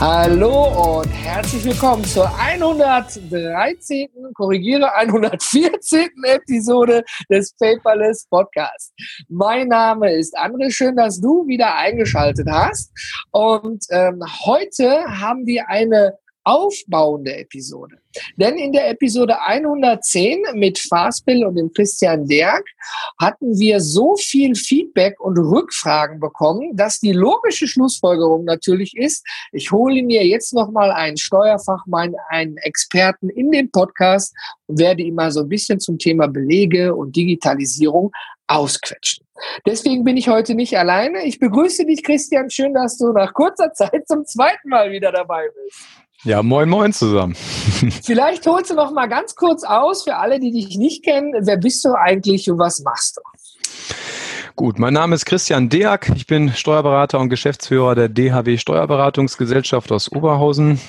Hallo und herzlich willkommen zur 113. korrigiere 114. Episode des Paperless Podcast. Mein Name ist André, schön, dass du wieder eingeschaltet hast. Und ähm, heute haben wir eine aufbauende Episode. Denn in der Episode 110 mit Faspil und dem Christian Derg hatten wir so viel Feedback und Rückfragen bekommen, dass die logische Schlussfolgerung natürlich ist, ich hole mir jetzt nochmal einen Steuerfachmann, einen Experten in den Podcast und werde ihm mal so ein bisschen zum Thema Belege und Digitalisierung ausquetschen. Deswegen bin ich heute nicht alleine. Ich begrüße dich, Christian. Schön, dass du nach kurzer Zeit zum zweiten Mal wieder dabei bist. Ja, moin, moin zusammen. Vielleicht holst du noch mal ganz kurz aus für alle, die dich nicht kennen. Wer bist du eigentlich und was machst du? Gut, mein Name ist Christian Deak. Ich bin Steuerberater und Geschäftsführer der DHW Steuerberatungsgesellschaft aus Oberhausen.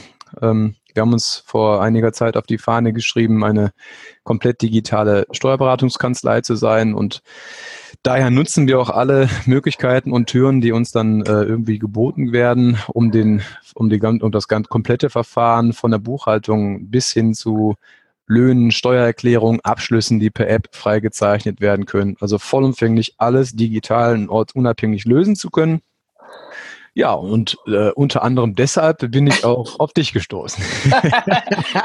Ähm, wir haben uns vor einiger Zeit auf die Fahne geschrieben, eine komplett digitale Steuerberatungskanzlei zu sein und Daher nutzen wir auch alle Möglichkeiten und Türen, die uns dann äh, irgendwie geboten werden, um den, um die um das ganz komplette Verfahren von der Buchhaltung bis hin zu Löhnen, Steuererklärungen, Abschlüssen, die per App freigezeichnet werden können. Also vollumfänglich alles digital und ortsunabhängig lösen zu können. Ja, und äh, unter anderem deshalb bin ich auch auf dich gestoßen.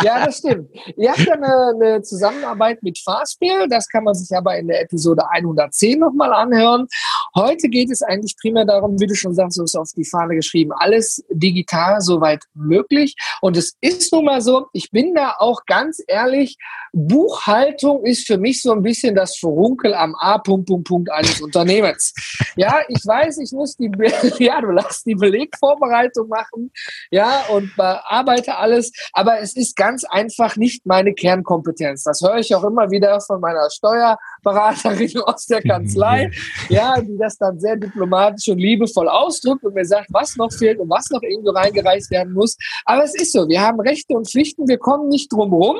ja, das stimmt. Ihr habt ja eine, eine Zusammenarbeit mit Fastbill, das kann man sich aber in der Episode 110 nochmal anhören. Heute geht es eigentlich primär darum, wie du schon sagst, du hast auf die Fahne geschrieben, alles digital soweit möglich. Und es ist nun mal so, ich bin da auch ganz ehrlich, Buchhaltung ist für mich so ein bisschen das Verunkel am A. Punkt, Punkt, Punkt eines Unternehmens. Ja, ich weiß, ich muss die, ja, du lachst, die Belegvorbereitung machen, ja, und bearbeite alles. Aber es ist ganz einfach nicht meine Kernkompetenz. Das höre ich auch immer wieder von meiner Steuerberaterin aus der Kanzlei, ja, die das dann sehr diplomatisch und liebevoll ausdrückt und mir sagt, was noch fehlt und was noch irgendwo reingereicht werden muss. Aber es ist so, wir haben Rechte und Pflichten, wir kommen nicht drum rum,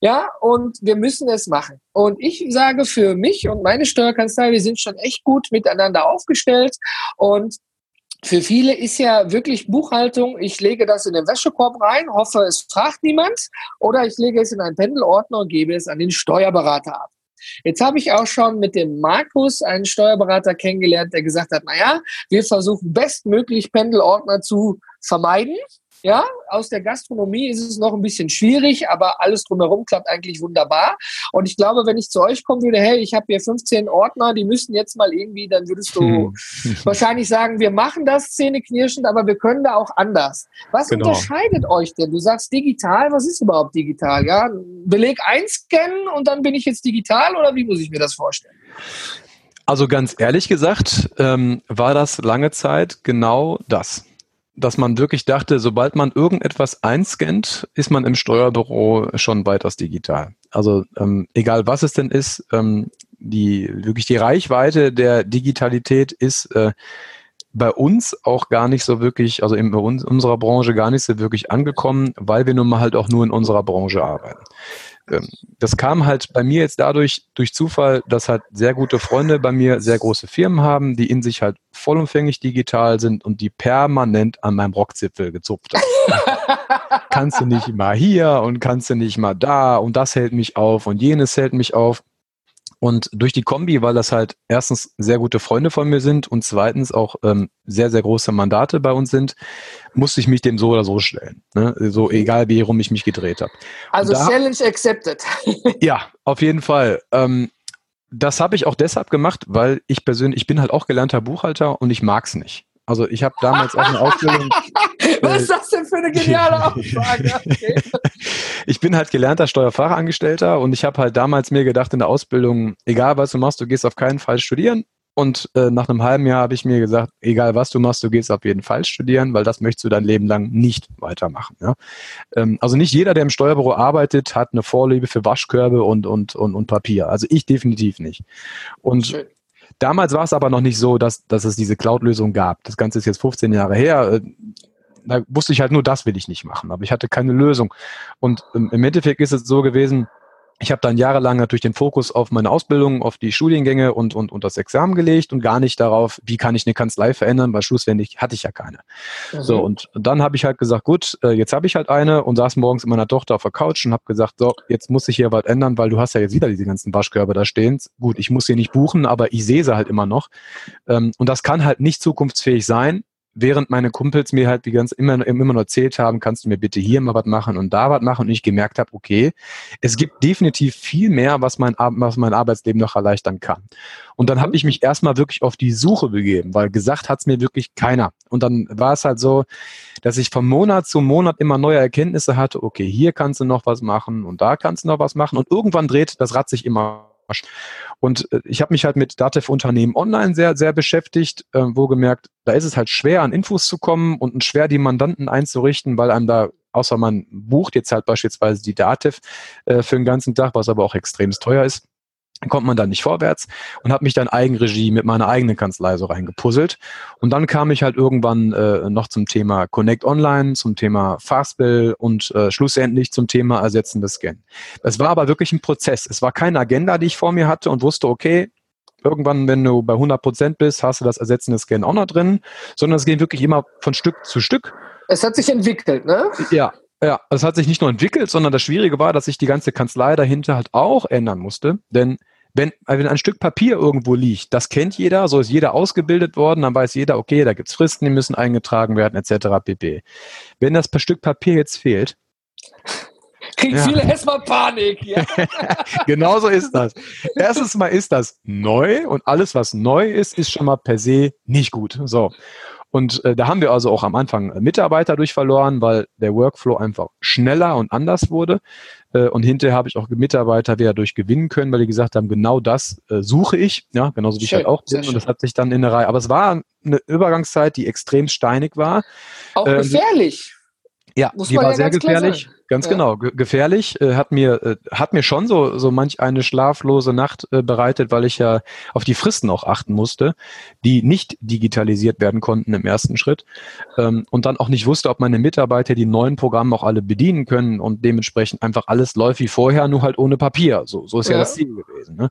ja, und wir müssen es machen. Und ich sage für mich und meine Steuerkanzlei, wir sind schon echt gut miteinander aufgestellt und für viele ist ja wirklich Buchhaltung, ich lege das in den Wäschekorb rein, hoffe, es fragt niemand, oder ich lege es in einen Pendelordner und gebe es an den Steuerberater ab. Jetzt habe ich auch schon mit dem Markus einen Steuerberater kennengelernt, der gesagt hat, naja, wir versuchen bestmöglich Pendelordner zu vermeiden. Ja, aus der Gastronomie ist es noch ein bisschen schwierig, aber alles drumherum klappt eigentlich wunderbar. Und ich glaube, wenn ich zu euch kommen würde, hey, ich habe hier 15 Ordner, die müssen jetzt mal irgendwie, dann würdest du hm. wahrscheinlich sagen, wir machen das zähneknirschend, aber wir können da auch anders. Was genau. unterscheidet euch denn? Du sagst digital, was ist überhaupt digital? Ja, Beleg einscannen und dann bin ich jetzt digital oder wie muss ich mir das vorstellen? Also ganz ehrlich gesagt, ähm, war das lange Zeit genau das dass man wirklich dachte, sobald man irgendetwas einscannt, ist man im Steuerbüro schon weiters digital. Also ähm, egal was es denn ist, ähm, die wirklich die Reichweite der Digitalität ist äh, bei uns auch gar nicht so wirklich, also in unserer Branche gar nicht so wirklich angekommen, weil wir nun mal halt auch nur in unserer Branche arbeiten. Ähm, das kam halt bei mir jetzt dadurch durch Zufall, dass halt sehr gute Freunde bei mir sehr große Firmen haben, die in sich halt vollumfänglich digital sind und die permanent an meinem Rockzipfel gezupft haben. kannst du nicht mal hier und kannst du nicht mal da und das hält mich auf und jenes hält mich auf. Und durch die Kombi, weil das halt erstens sehr gute Freunde von mir sind und zweitens auch ähm, sehr, sehr große Mandate bei uns sind, musste ich mich dem so oder so stellen. Ne? So mhm. egal, wie rum ich mich gedreht habe. Also da, Challenge accepted. ja, auf jeden Fall. Ähm, das habe ich auch deshalb gemacht, weil ich persönlich, ich bin halt auch gelernter Buchhalter und ich mag's nicht. Also ich habe damals auch eine Ausbildung. Was ist das denn für eine geniale Aussage? Okay. ich bin halt gelernter Steuerfachangestellter und ich habe halt damals mir gedacht in der Ausbildung, egal was du machst, du gehst auf keinen Fall studieren. Und äh, nach einem halben Jahr habe ich mir gesagt, egal was du machst, du gehst auf jeden Fall studieren, weil das möchtest du dein Leben lang nicht weitermachen. Ja? Ähm, also nicht jeder, der im Steuerbüro arbeitet, hat eine Vorliebe für Waschkörbe und, und, und, und Papier. Also ich definitiv nicht. Und Schön Damals war es aber noch nicht so, dass, dass es diese Cloud-Lösung gab. Das Ganze ist jetzt 15 Jahre her. Da wusste ich halt nur, das will ich nicht machen, aber ich hatte keine Lösung. Und im Endeffekt ist es so gewesen, ich habe dann jahrelang natürlich den Fokus auf meine Ausbildung, auf die Studiengänge und, und, und das Examen gelegt und gar nicht darauf, wie kann ich eine Kanzlei verändern, weil schlussendlich hatte ich ja keine. Mhm. So, und dann habe ich halt gesagt, gut, äh, jetzt habe ich halt eine und saß morgens mit meiner Tochter auf der Couch und habe gesagt, so, jetzt muss ich hier was ändern, weil du hast ja jetzt wieder diese ganzen Waschkörbe da stehen. Gut, ich muss sie nicht buchen, aber ich sehe sie halt immer noch. Ähm, und das kann halt nicht zukunftsfähig sein, während meine Kumpels mir halt die ganz immer, immer nur erzählt haben, kannst du mir bitte hier mal was machen und da was machen und ich gemerkt habe, okay, es gibt definitiv viel mehr, was mein, was mein Arbeitsleben noch erleichtern kann. Und dann habe ich mich erstmal wirklich auf die Suche begeben, weil gesagt hat es mir wirklich keiner. Und dann war es halt so, dass ich von Monat zu Monat immer neue Erkenntnisse hatte, okay, hier kannst du noch was machen und da kannst du noch was machen und irgendwann dreht das Rad sich immer und äh, ich habe mich halt mit Datev-Unternehmen online sehr, sehr beschäftigt, äh, wo gemerkt, da ist es halt schwer, an Infos zu kommen und schwer, die Mandanten einzurichten, weil einem da außer man bucht jetzt halt beispielsweise die Datev äh, für den ganzen Tag, was aber auch extrem teuer ist, kommt man da nicht vorwärts und habe mich dann Eigenregie mit meiner eigenen Kanzlei so reingepuzzelt. Und dann kam ich halt irgendwann äh, noch zum Thema Connect Online, zum Thema Fastbill und äh, schlussendlich zum Thema ersetzendes Scan. Es war aber wirklich ein Prozess. Es war keine Agenda, die ich vor mir hatte und wusste, okay, irgendwann, wenn du bei 100 Prozent bist, hast du das ersetzende Scan auch noch drin, sondern es geht wirklich immer von Stück zu Stück. Es hat sich entwickelt, ne? Ja, ja, es hat sich nicht nur entwickelt, sondern das Schwierige war, dass sich die ganze Kanzlei dahinter halt auch ändern musste. Denn wenn, wenn ein Stück Papier irgendwo liegt, das kennt jeder, so ist jeder ausgebildet worden, dann weiß jeder, okay, da gibt's Fristen, die müssen eingetragen werden, etc. pp. Wenn das Stück Papier jetzt fehlt, kriegen ja. viele erstmal Panik. Ja. Genauso ist das. Erstens mal ist das neu und alles, was neu ist, ist schon mal per se nicht gut. So. Und äh, da haben wir also auch am Anfang Mitarbeiter durch verloren, weil der Workflow einfach schneller und anders wurde. Äh, und hinterher habe ich auch Mitarbeiter wieder durch gewinnen können, weil die gesagt haben, genau das äh, suche ich, ja, genauso wie schön, ich halt auch bin. Und das hat sich dann in der Reihe. Aber es war eine Übergangszeit, die extrem steinig war. Auch ähm, gefährlich. Ja, Muss die war ja sehr gefährlich. Ganz ja. genau, gefährlich. Äh, hat mir äh, hat mir schon so so manch eine schlaflose Nacht äh, bereitet, weil ich ja auf die Fristen auch achten musste, die nicht digitalisiert werden konnten im ersten Schritt ähm, und dann auch nicht wusste, ob meine Mitarbeiter die neuen Programme auch alle bedienen können und dementsprechend einfach alles läuft wie vorher, nur halt ohne Papier. So so ist ja, ja das Ziel gewesen. Ne?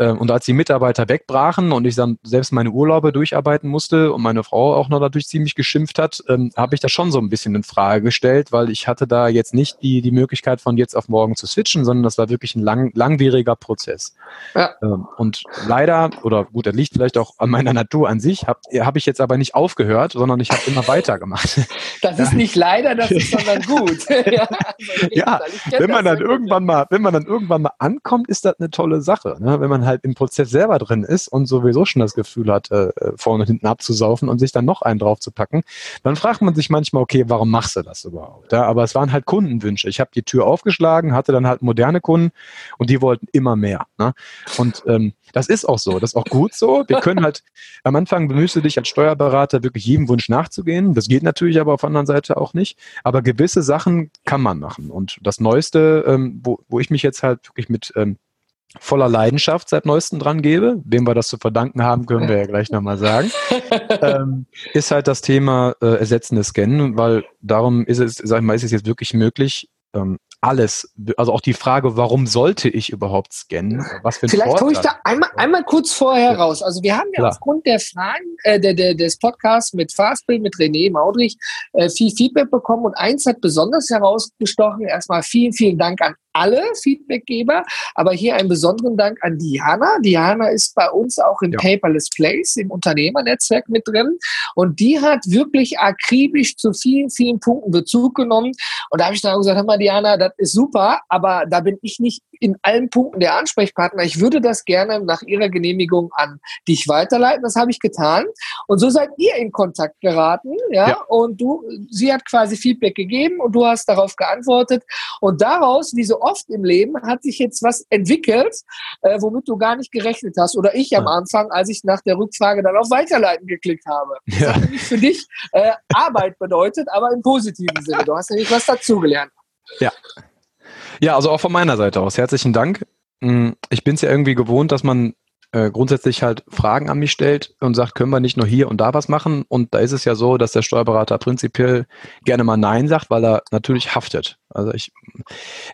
Ähm, und als die Mitarbeiter wegbrachen und ich dann selbst meine Urlaube durcharbeiten musste und meine Frau auch noch dadurch ziemlich geschimpft hat, ähm, habe ich das schon so ein bisschen in Frage gestellt, weil ich hatte da jetzt nicht die, die Möglichkeit von jetzt auf morgen zu switchen, sondern das war wirklich ein lang, langwieriger Prozess. Ja. Ähm, und leider, oder gut, das liegt vielleicht auch an meiner Natur an sich, habe hab ich jetzt aber nicht aufgehört, sondern ich habe immer weitergemacht. Das ist nicht leider, das ist sondern gut. ja, also ja wenn man dann irgendwann mal, wenn man dann irgendwann mal ankommt, ist das eine tolle Sache. Ne? Wenn man halt im Prozess selber drin ist und sowieso schon das Gefühl hat, äh, vorne und hinten abzusaufen und sich dann noch einen draufzupacken, dann fragt man sich manchmal, okay, warum machst du das überhaupt? Ja, aber es waren halt Kundenwünsche. Ich habe die Tür aufgeschlagen, hatte dann halt moderne Kunden und die wollten immer mehr. Ne? Und ähm, das ist auch so, das ist auch gut so. Wir können halt, am Anfang bemühst du dich als Steuerberater wirklich jedem Wunsch nachzugehen. Das geht natürlich aber auf der anderen Seite auch nicht. Aber gewisse Sachen kann man machen. Und das Neueste, ähm, wo, wo ich mich jetzt halt wirklich mit ähm, voller Leidenschaft seit neuestem dran gebe, wem wir das zu verdanken haben, können wir ja gleich nochmal sagen, ähm, ist halt das Thema äh, ersetzende Scannen, weil darum ist es, sag ich mal, ist es jetzt wirklich möglich, ähm, alles, also auch die Frage, warum sollte ich überhaupt scannen? Was für ein Vielleicht hole ich da einmal, einmal kurz vorher ja. raus. Also wir haben ja Klar. aufgrund der Fragen äh, der, der, des Podcasts mit Fastbill, mit René Maudrich äh, viel Feedback bekommen und eins hat besonders herausgestochen. Erstmal vielen, vielen Dank an alle Feedbackgeber, aber hier einen besonderen Dank an Diana. Diana ist bei uns auch im ja. Paperless Place, im Unternehmernetzwerk mit drin und die hat wirklich akribisch zu vielen, vielen Punkten Bezug genommen und da habe ich dann gesagt, hör mal Diana, das ist super, aber da bin ich nicht in allen Punkten der Ansprechpartner. Ich würde das gerne nach ihrer Genehmigung an dich weiterleiten. Das habe ich getan und so seid ihr in Kontakt geraten, ja, ja. und du, sie hat quasi Feedback gegeben und du hast darauf geantwortet und daraus diese oft im Leben hat sich jetzt was entwickelt, äh, womit du gar nicht gerechnet hast. Oder ich am Anfang, als ich nach der Rückfrage dann auf Weiterleiten geklickt habe. Das ja. hat nämlich für dich äh, Arbeit bedeutet, aber im positiven Sinne. Du hast nämlich was dazugelernt. Ja. Ja, also auch von meiner Seite aus. Herzlichen Dank. Hm, ich bin es ja irgendwie gewohnt, dass man äh, grundsätzlich halt Fragen an mich stellt und sagt, können wir nicht nur hier und da was machen? Und da ist es ja so, dass der Steuerberater prinzipiell gerne mal Nein sagt, weil er natürlich haftet. Also ich,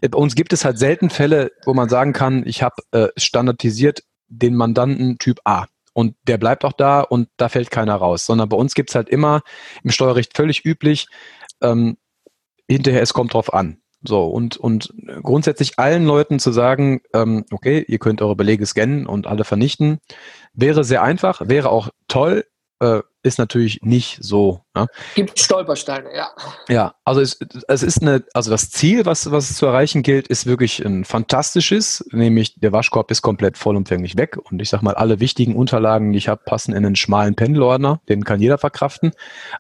bei uns gibt es halt selten Fälle, wo man sagen kann, ich habe äh, standardisiert den Mandanten Typ A. Und der bleibt auch da und da fällt keiner raus. Sondern bei uns gibt es halt immer im Steuerrecht völlig üblich, ähm, hinterher es kommt drauf an. So, und, und grundsätzlich allen Leuten zu sagen, ähm, okay, ihr könnt eure Belege scannen und alle vernichten, wäre sehr einfach, wäre auch toll, äh, ist natürlich nicht so. Ne? Gibt Stolpersteine, ja. Ja, also es, es ist eine, also das Ziel, was, was es zu erreichen gilt, ist wirklich ein fantastisches, nämlich der Waschkorb ist komplett vollumfänglich weg und ich sag mal, alle wichtigen Unterlagen, die ich habe, passen in einen schmalen Pendelordner, den kann jeder verkraften,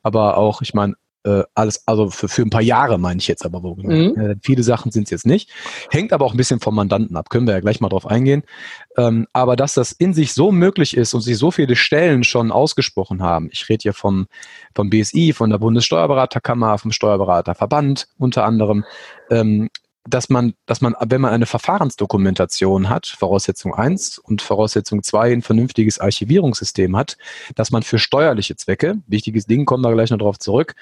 aber auch, ich meine, äh, alles, also für, für ein paar Jahre meine ich jetzt aber wo. Mhm. Äh, viele Sachen sind es jetzt nicht. Hängt aber auch ein bisschen vom Mandanten ab, können wir ja gleich mal drauf eingehen. Ähm, aber dass das in sich so möglich ist und sich so viele Stellen schon ausgesprochen haben, ich rede hier vom, vom BSI, von der Bundessteuerberaterkammer, vom Steuerberaterverband unter anderem, ähm, dass man, dass man, wenn man eine Verfahrensdokumentation hat, Voraussetzung eins und Voraussetzung zwei ein vernünftiges Archivierungssystem hat, dass man für steuerliche Zwecke, wichtiges Ding, kommen wir gleich noch darauf zurück,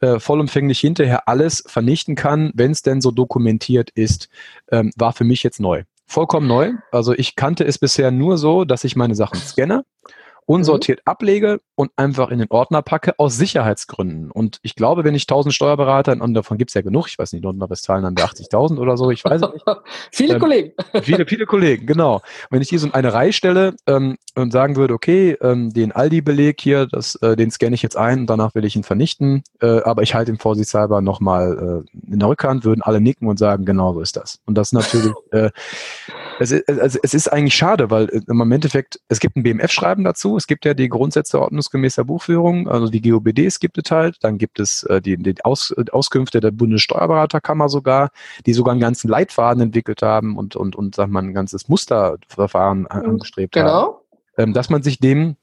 äh, vollumfänglich hinterher alles vernichten kann, wenn es denn so dokumentiert ist, ähm, war für mich jetzt neu. Vollkommen neu. Also ich kannte es bisher nur so, dass ich meine Sachen scanne unsortiert mhm. ablege und einfach in den Ordner packe, aus Sicherheitsgründen. Und ich glaube, wenn ich 1000 Steuerberater, und davon gibt es ja genug, ich weiß nicht, Nordrhein-Westfalen haben wir 80.000 oder so, ich weiß nicht. viele ähm, Kollegen. Viele, viele Kollegen, genau. Wenn ich die so in eine Reihe stelle ähm, und sagen würde, okay, ähm, den Aldi-Beleg hier, das, äh, den scanne ich jetzt ein und danach will ich ihn vernichten, äh, aber ich halte ihn vorsichtshalber nochmal äh, in der Rückhand, würden alle nicken und sagen, genau so ist das. Und das natürlich, äh, es, ist, also es ist eigentlich schade, weil äh, im Endeffekt, es gibt ein BMF-Schreiben dazu, es gibt ja die Grundsätze ordnungsgemäßer Buchführung, also die GOBDs gibt es halt, dann gibt es äh, die, die Aus, Auskünfte der Bundessteuerberaterkammer sogar, die sogar einen ganzen Leitfaden entwickelt haben und, und, und sag mal, ein ganzes Musterverfahren mhm, angestrebt genau. haben. Ähm, dass man sich dem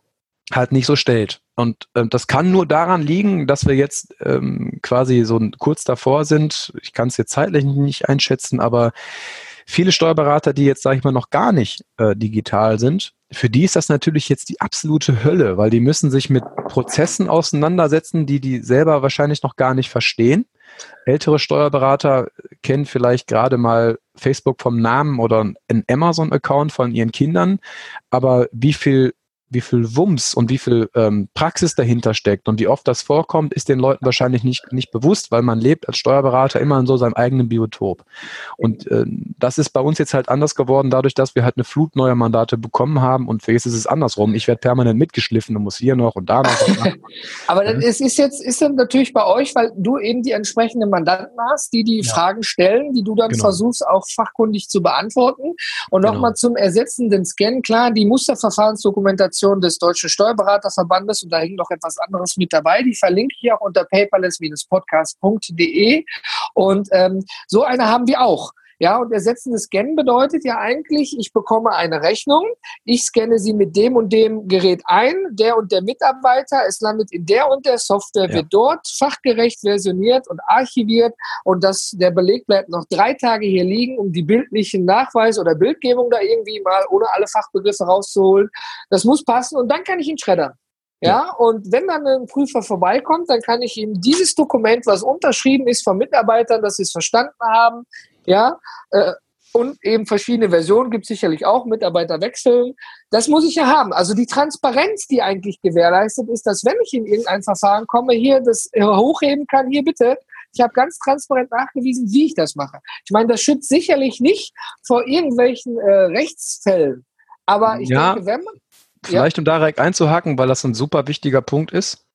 halt nicht so stellt. Und ähm, das kann nur daran liegen, dass wir jetzt ähm, quasi so kurz davor sind. Ich kann es jetzt zeitlich nicht einschätzen, aber viele Steuerberater, die jetzt, sage ich mal, noch gar nicht äh, digital sind, für die ist das natürlich jetzt die absolute Hölle, weil die müssen sich mit Prozessen auseinandersetzen, die die selber wahrscheinlich noch gar nicht verstehen. Ältere Steuerberater kennen vielleicht gerade mal Facebook vom Namen oder einen Amazon-Account von ihren Kindern, aber wie viel wie viel Wumms und wie viel ähm, Praxis dahinter steckt und wie oft das vorkommt, ist den Leuten wahrscheinlich nicht, nicht bewusst, weil man lebt als Steuerberater immer in so seinem eigenen Biotop. Und äh, das ist bei uns jetzt halt anders geworden, dadurch, dass wir halt eine Flut neuer Mandate bekommen haben und für jetzt ist es andersrum. Ich werde permanent mitgeschliffen und muss hier noch und da noch. Aber dann, es ist jetzt, ist dann natürlich bei euch, weil du eben die entsprechenden Mandanten hast, die die ja. Fragen stellen, die du dann genau. versuchst auch fachkundig zu beantworten. Und nochmal genau. zum ersetzenden Scan, klar, die Musterverfahrensdokumentation Präsentation des Deutschen Steuerberaterverbandes und da hängt noch etwas anderes mit dabei. Die verlinke ich auch unter paperless-podcast.de. Und ähm, so eine haben wir auch. Ja, und ersetzende Scannen bedeutet ja eigentlich, ich bekomme eine Rechnung, ich scanne sie mit dem und dem Gerät ein, der und der Mitarbeiter, es landet in der und der Software, ja. wird dort fachgerecht versioniert und archiviert und das, der Beleg bleibt noch drei Tage hier liegen, um die bildlichen Nachweise oder Bildgebung da irgendwie mal ohne alle Fachbegriffe rauszuholen. Das muss passen und dann kann ich ihn schreddern. Ja, und wenn dann ein Prüfer vorbeikommt, dann kann ich ihm dieses Dokument, was unterschrieben ist von Mitarbeitern, dass sie es verstanden haben, ja, äh, und eben verschiedene Versionen gibt es sicherlich auch, Mitarbeiter wechseln. Das muss ich ja haben. Also die Transparenz, die eigentlich gewährleistet ist, dass wenn ich in irgendein Verfahren komme, hier das hochheben kann, hier bitte, ich habe ganz transparent nachgewiesen, wie ich das mache. Ich meine, das schützt sicherlich nicht vor irgendwelchen äh, Rechtsfällen. Aber ich ja, denke, wenn man. Vielleicht ja. um da direkt einzuhaken, weil das ein super wichtiger Punkt ist.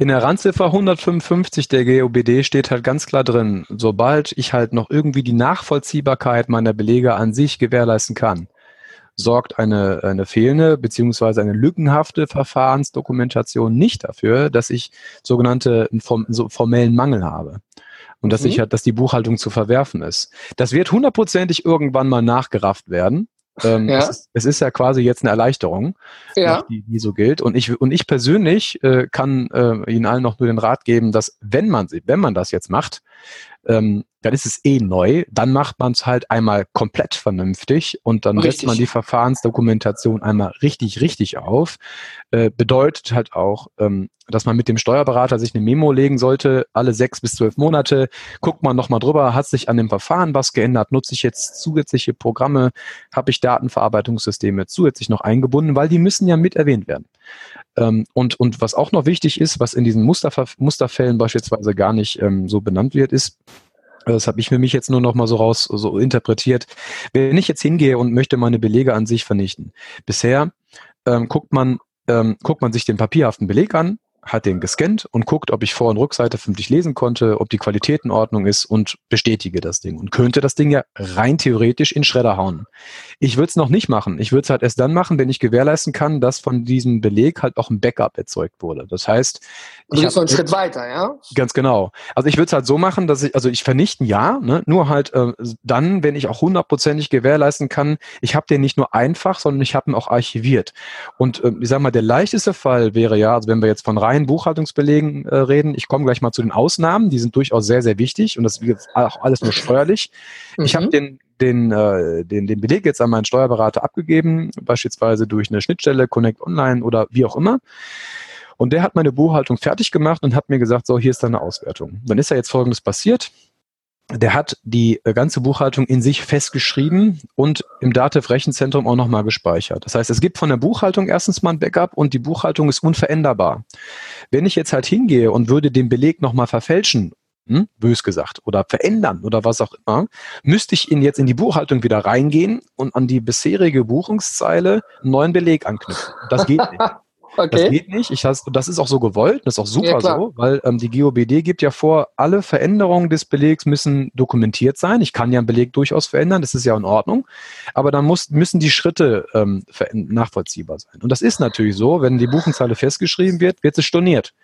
In der Randziffer 155 der GOBD steht halt ganz klar drin, sobald ich halt noch irgendwie die Nachvollziehbarkeit meiner Belege an sich gewährleisten kann, sorgt eine, eine fehlende beziehungsweise eine lückenhafte Verfahrensdokumentation nicht dafür, dass ich sogenannte so formellen Mangel habe und dass mhm. ich halt, dass die Buchhaltung zu verwerfen ist. Das wird hundertprozentig irgendwann mal nachgerafft werden. Ähm, ja. es, ist, es, ist, ja quasi jetzt eine Erleichterung, ja. die, die so gilt. Und ich, und ich persönlich äh, kann äh, Ihnen allen noch nur den Rat geben, dass wenn man, wenn man das jetzt macht, ähm, dann ist es eh neu. Dann macht man es halt einmal komplett vernünftig und dann richtig. setzt man die Verfahrensdokumentation einmal richtig, richtig auf. Äh, bedeutet halt auch, ähm, dass man mit dem Steuerberater sich eine Memo legen sollte, alle sechs bis zwölf Monate. Guckt man nochmal drüber, hat sich an dem Verfahren was geändert? Nutze ich jetzt zusätzliche Programme? Habe ich Datenverarbeitungssysteme zusätzlich noch eingebunden? Weil die müssen ja mit erwähnt werden. Ähm, und, und was auch noch wichtig ist, was in diesen Musterver Musterfällen beispielsweise gar nicht ähm, so benannt wird, ist, das habe ich für mich jetzt nur noch mal so raus so interpretiert. Wenn ich jetzt hingehe und möchte meine Belege an sich vernichten, bisher ähm, guckt man ähm, guckt man sich den papierhaften Beleg an, hat den gescannt und guckt, ob ich Vor- und Rückseite vernünftig lesen konnte, ob die Qualität in Ordnung ist und bestätige das Ding und könnte das Ding ja rein theoretisch in Schredder hauen. Ich würde es noch nicht machen. Ich würde es halt erst dann machen, wenn ich gewährleisten kann, dass von diesem Beleg halt auch ein Backup erzeugt wurde. Das heißt, du bist noch einen Schritt weiter, ja? Ganz genau. Also ich würde es halt so machen, dass ich, also ich vernichten ja, ne, nur halt äh, dann, wenn ich auch hundertprozentig gewährleisten kann, ich habe den nicht nur einfach, sondern ich habe ihn auch archiviert. Und äh, ich sage mal, der leichteste Fall wäre ja, also wenn wir jetzt von rein reinen Buchhaltungsbelegen äh, reden. Ich komme gleich mal zu den Ausnahmen, die sind durchaus sehr, sehr wichtig und das ist auch alles nur steuerlich. Mhm. Ich habe den den, äh, den, den Beleg jetzt an meinen Steuerberater abgegeben, beispielsweise durch eine Schnittstelle, Connect Online oder wie auch immer. Und der hat meine Buchhaltung fertig gemacht und hat mir gesagt, so, hier ist deine Auswertung. Dann ist ja jetzt Folgendes passiert der hat die äh, ganze Buchhaltung in sich festgeschrieben und im Dativ-Rechenzentrum auch nochmal gespeichert. Das heißt, es gibt von der Buchhaltung erstens mal ein Backup und die Buchhaltung ist unveränderbar. Wenn ich jetzt halt hingehe und würde den Beleg nochmal verfälschen, hm, bös gesagt, oder verändern oder was auch immer, müsste ich ihn jetzt in die Buchhaltung wieder reingehen und an die bisherige Buchungszeile einen neuen Beleg anknüpfen. Das geht nicht. Okay. Das geht nicht. Ich has, das ist auch so gewollt. Das ist auch super ja, so, weil ähm, die GOBD gibt ja vor, alle Veränderungen des Belegs müssen dokumentiert sein. Ich kann ja einen Beleg durchaus verändern, das ist ja in Ordnung. Aber dann muss, müssen die Schritte ähm, nachvollziehbar sein. Und das ist natürlich so, wenn die Buchenzeile festgeschrieben wird, wird es storniert.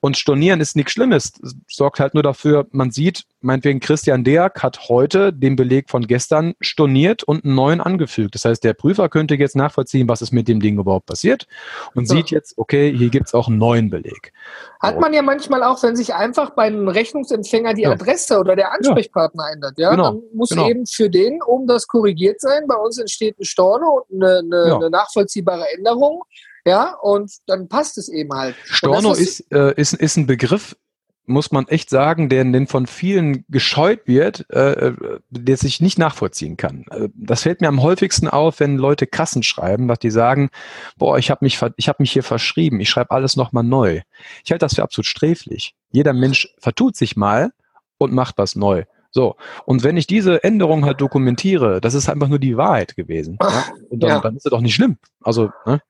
Und stornieren ist nichts Schlimmes. Es sorgt halt nur dafür, man sieht, meinetwegen Christian Deak hat heute den Beleg von gestern storniert und einen neuen angefügt. Das heißt, der Prüfer könnte jetzt nachvollziehen, was ist mit dem Ding überhaupt passiert und ja. sieht jetzt, okay, hier gibt es auch einen neuen Beleg. Hat man ja manchmal auch, wenn sich einfach beim Rechnungsempfänger die ja. Adresse oder der Ansprechpartner ja. ändert, ja, genau. dann muss genau. eben für den oben das korrigiert sein. Bei uns entsteht ein Storno und eine, eine, eine nachvollziehbare Änderung. Ja, und dann passt es eben halt. Storno ist, äh, ist, ist ein Begriff, muss man echt sagen, der den von vielen gescheut wird, äh, äh, der sich nicht nachvollziehen kann. Äh, das fällt mir am häufigsten auf, wenn Leute Kassen schreiben, dass die sagen, boah, ich habe mich, ich habe mich hier verschrieben, ich schreibe alles nochmal neu. Ich halte das für absolut sträflich. Jeder Mensch vertut sich mal und macht was neu. So, und wenn ich diese Änderung halt dokumentiere, das ist einfach nur die Wahrheit gewesen. Ja? Und dann, ja. dann ist es doch nicht schlimm. Also, ne?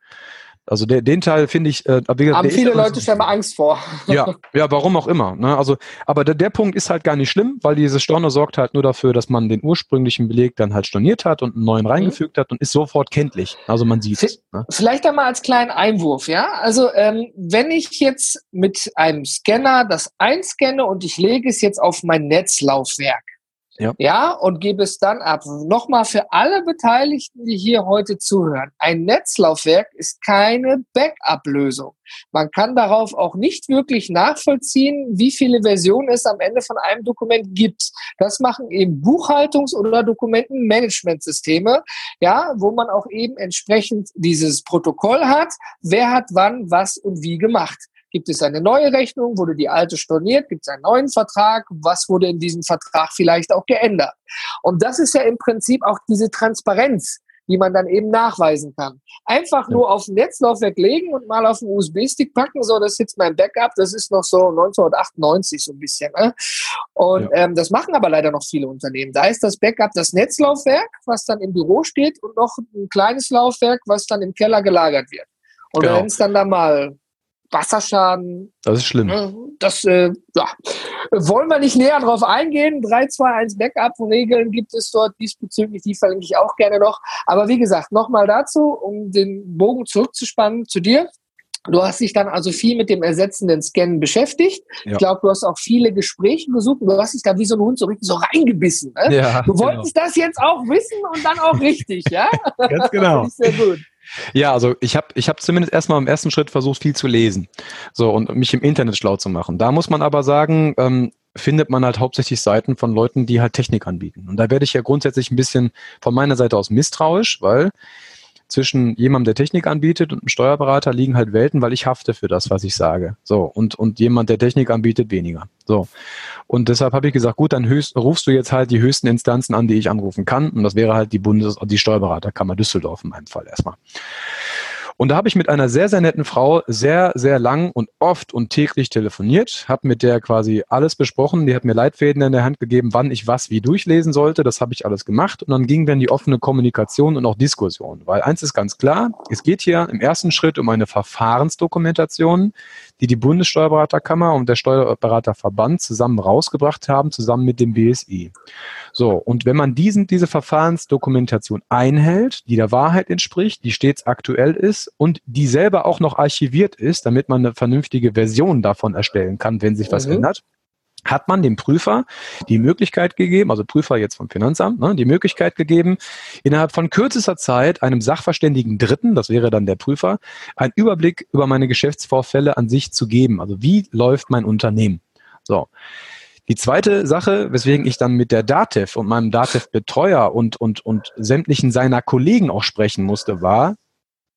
Also der, den Teil finde ich. Äh, Haben viele Leute schon mal Angst vor. Ja, ja, warum auch immer. Ne? Also, aber der, der Punkt ist halt gar nicht schlimm, weil diese Storno sorgt halt nur dafür, dass man den ursprünglichen Beleg dann halt storniert hat und einen neuen mhm. reingefügt hat und ist sofort kenntlich. Also man sieht es. Ne? Vielleicht einmal als kleinen Einwurf, ja. Also ähm, wenn ich jetzt mit einem Scanner das einscanne und ich lege es jetzt auf mein Netzlaufwerk, ja. ja, und gebe es dann ab. Nochmal für alle Beteiligten, die hier heute zuhören. Ein Netzlaufwerk ist keine Backup-Lösung. Man kann darauf auch nicht wirklich nachvollziehen, wie viele Versionen es am Ende von einem Dokument gibt. Das machen eben Buchhaltungs- oder Dokumentenmanagementsysteme, ja, wo man auch eben entsprechend dieses Protokoll hat, wer hat wann was und wie gemacht. Gibt es eine neue Rechnung? Wurde die alte storniert? Gibt es einen neuen Vertrag? Was wurde in diesem Vertrag vielleicht auch geändert? Und das ist ja im Prinzip auch diese Transparenz, die man dann eben nachweisen kann. Einfach nur auf ein Netzlaufwerk legen und mal auf einen USB-Stick packen, so, das ist jetzt mein Backup, das ist noch so 1998 so ein bisschen. Ne? Und ja. ähm, das machen aber leider noch viele Unternehmen. Da ist das Backup das Netzlaufwerk, was dann im Büro steht und noch ein kleines Laufwerk, was dann im Keller gelagert wird. Und genau. wenn es dann da mal Wasserschaden. Das ist schlimm. Das äh, ja. wollen wir nicht näher drauf eingehen. 3, 2, 1 Backup-Regeln gibt es dort diesbezüglich, die verlinke ich auch gerne noch. Aber wie gesagt, nochmal dazu, um den Bogen zurückzuspannen zu dir. Du hast dich dann also viel mit dem ersetzenden Scannen beschäftigt. Ja. Ich glaube, du hast auch viele Gespräche gesucht und du hast dich da wie so ein Hund so richtig so reingebissen. Ne? Ja, du wolltest genau. das jetzt auch wissen und dann auch richtig, ja? Ganz genau. sehr gut. Ja, also ich habe ich hab zumindest erstmal im ersten Schritt versucht, viel zu lesen. So und mich im Internet schlau zu machen. Da muss man aber sagen, ähm, findet man halt hauptsächlich Seiten von Leuten, die halt Technik anbieten. Und da werde ich ja grundsätzlich ein bisschen von meiner Seite aus misstrauisch, weil zwischen jemandem, der Technik anbietet und einem Steuerberater liegen halt Welten, weil ich hafte für das, was ich sage. So, und, und jemand, der Technik anbietet, weniger. So. Und deshalb habe ich gesagt, gut, dann höchst, rufst du jetzt halt die höchsten Instanzen an, die ich anrufen kann. Und das wäre halt die Bundes-, die Steuerberaterkammer Düsseldorf in meinem Fall erstmal. Und da habe ich mit einer sehr, sehr netten Frau sehr, sehr lang und oft und täglich telefoniert, habe mit der quasi alles besprochen. Die hat mir Leitfäden in der Hand gegeben, wann ich was wie durchlesen sollte. Das habe ich alles gemacht. Und dann ging dann die offene Kommunikation und auch Diskussion. Weil eins ist ganz klar, es geht hier im ersten Schritt um eine Verfahrensdokumentation, die die Bundessteuerberaterkammer und der Steuerberaterverband zusammen rausgebracht haben, zusammen mit dem BSI. So, und wenn man diesen, diese Verfahrensdokumentation einhält, die der Wahrheit entspricht, die stets aktuell ist und die selber auch noch archiviert ist, damit man eine vernünftige Version davon erstellen kann, wenn sich was mhm. ändert, hat man dem Prüfer die Möglichkeit gegeben, also Prüfer jetzt vom Finanzamt, ne, die Möglichkeit gegeben, innerhalb von kürzester Zeit einem sachverständigen Dritten, das wäre dann der Prüfer, einen Überblick über meine Geschäftsvorfälle an sich zu geben. Also wie läuft mein Unternehmen? So. Die zweite Sache, weswegen ich dann mit der DATEV und meinem DATEV-Betreuer und, und, und sämtlichen seiner Kollegen auch sprechen musste, war,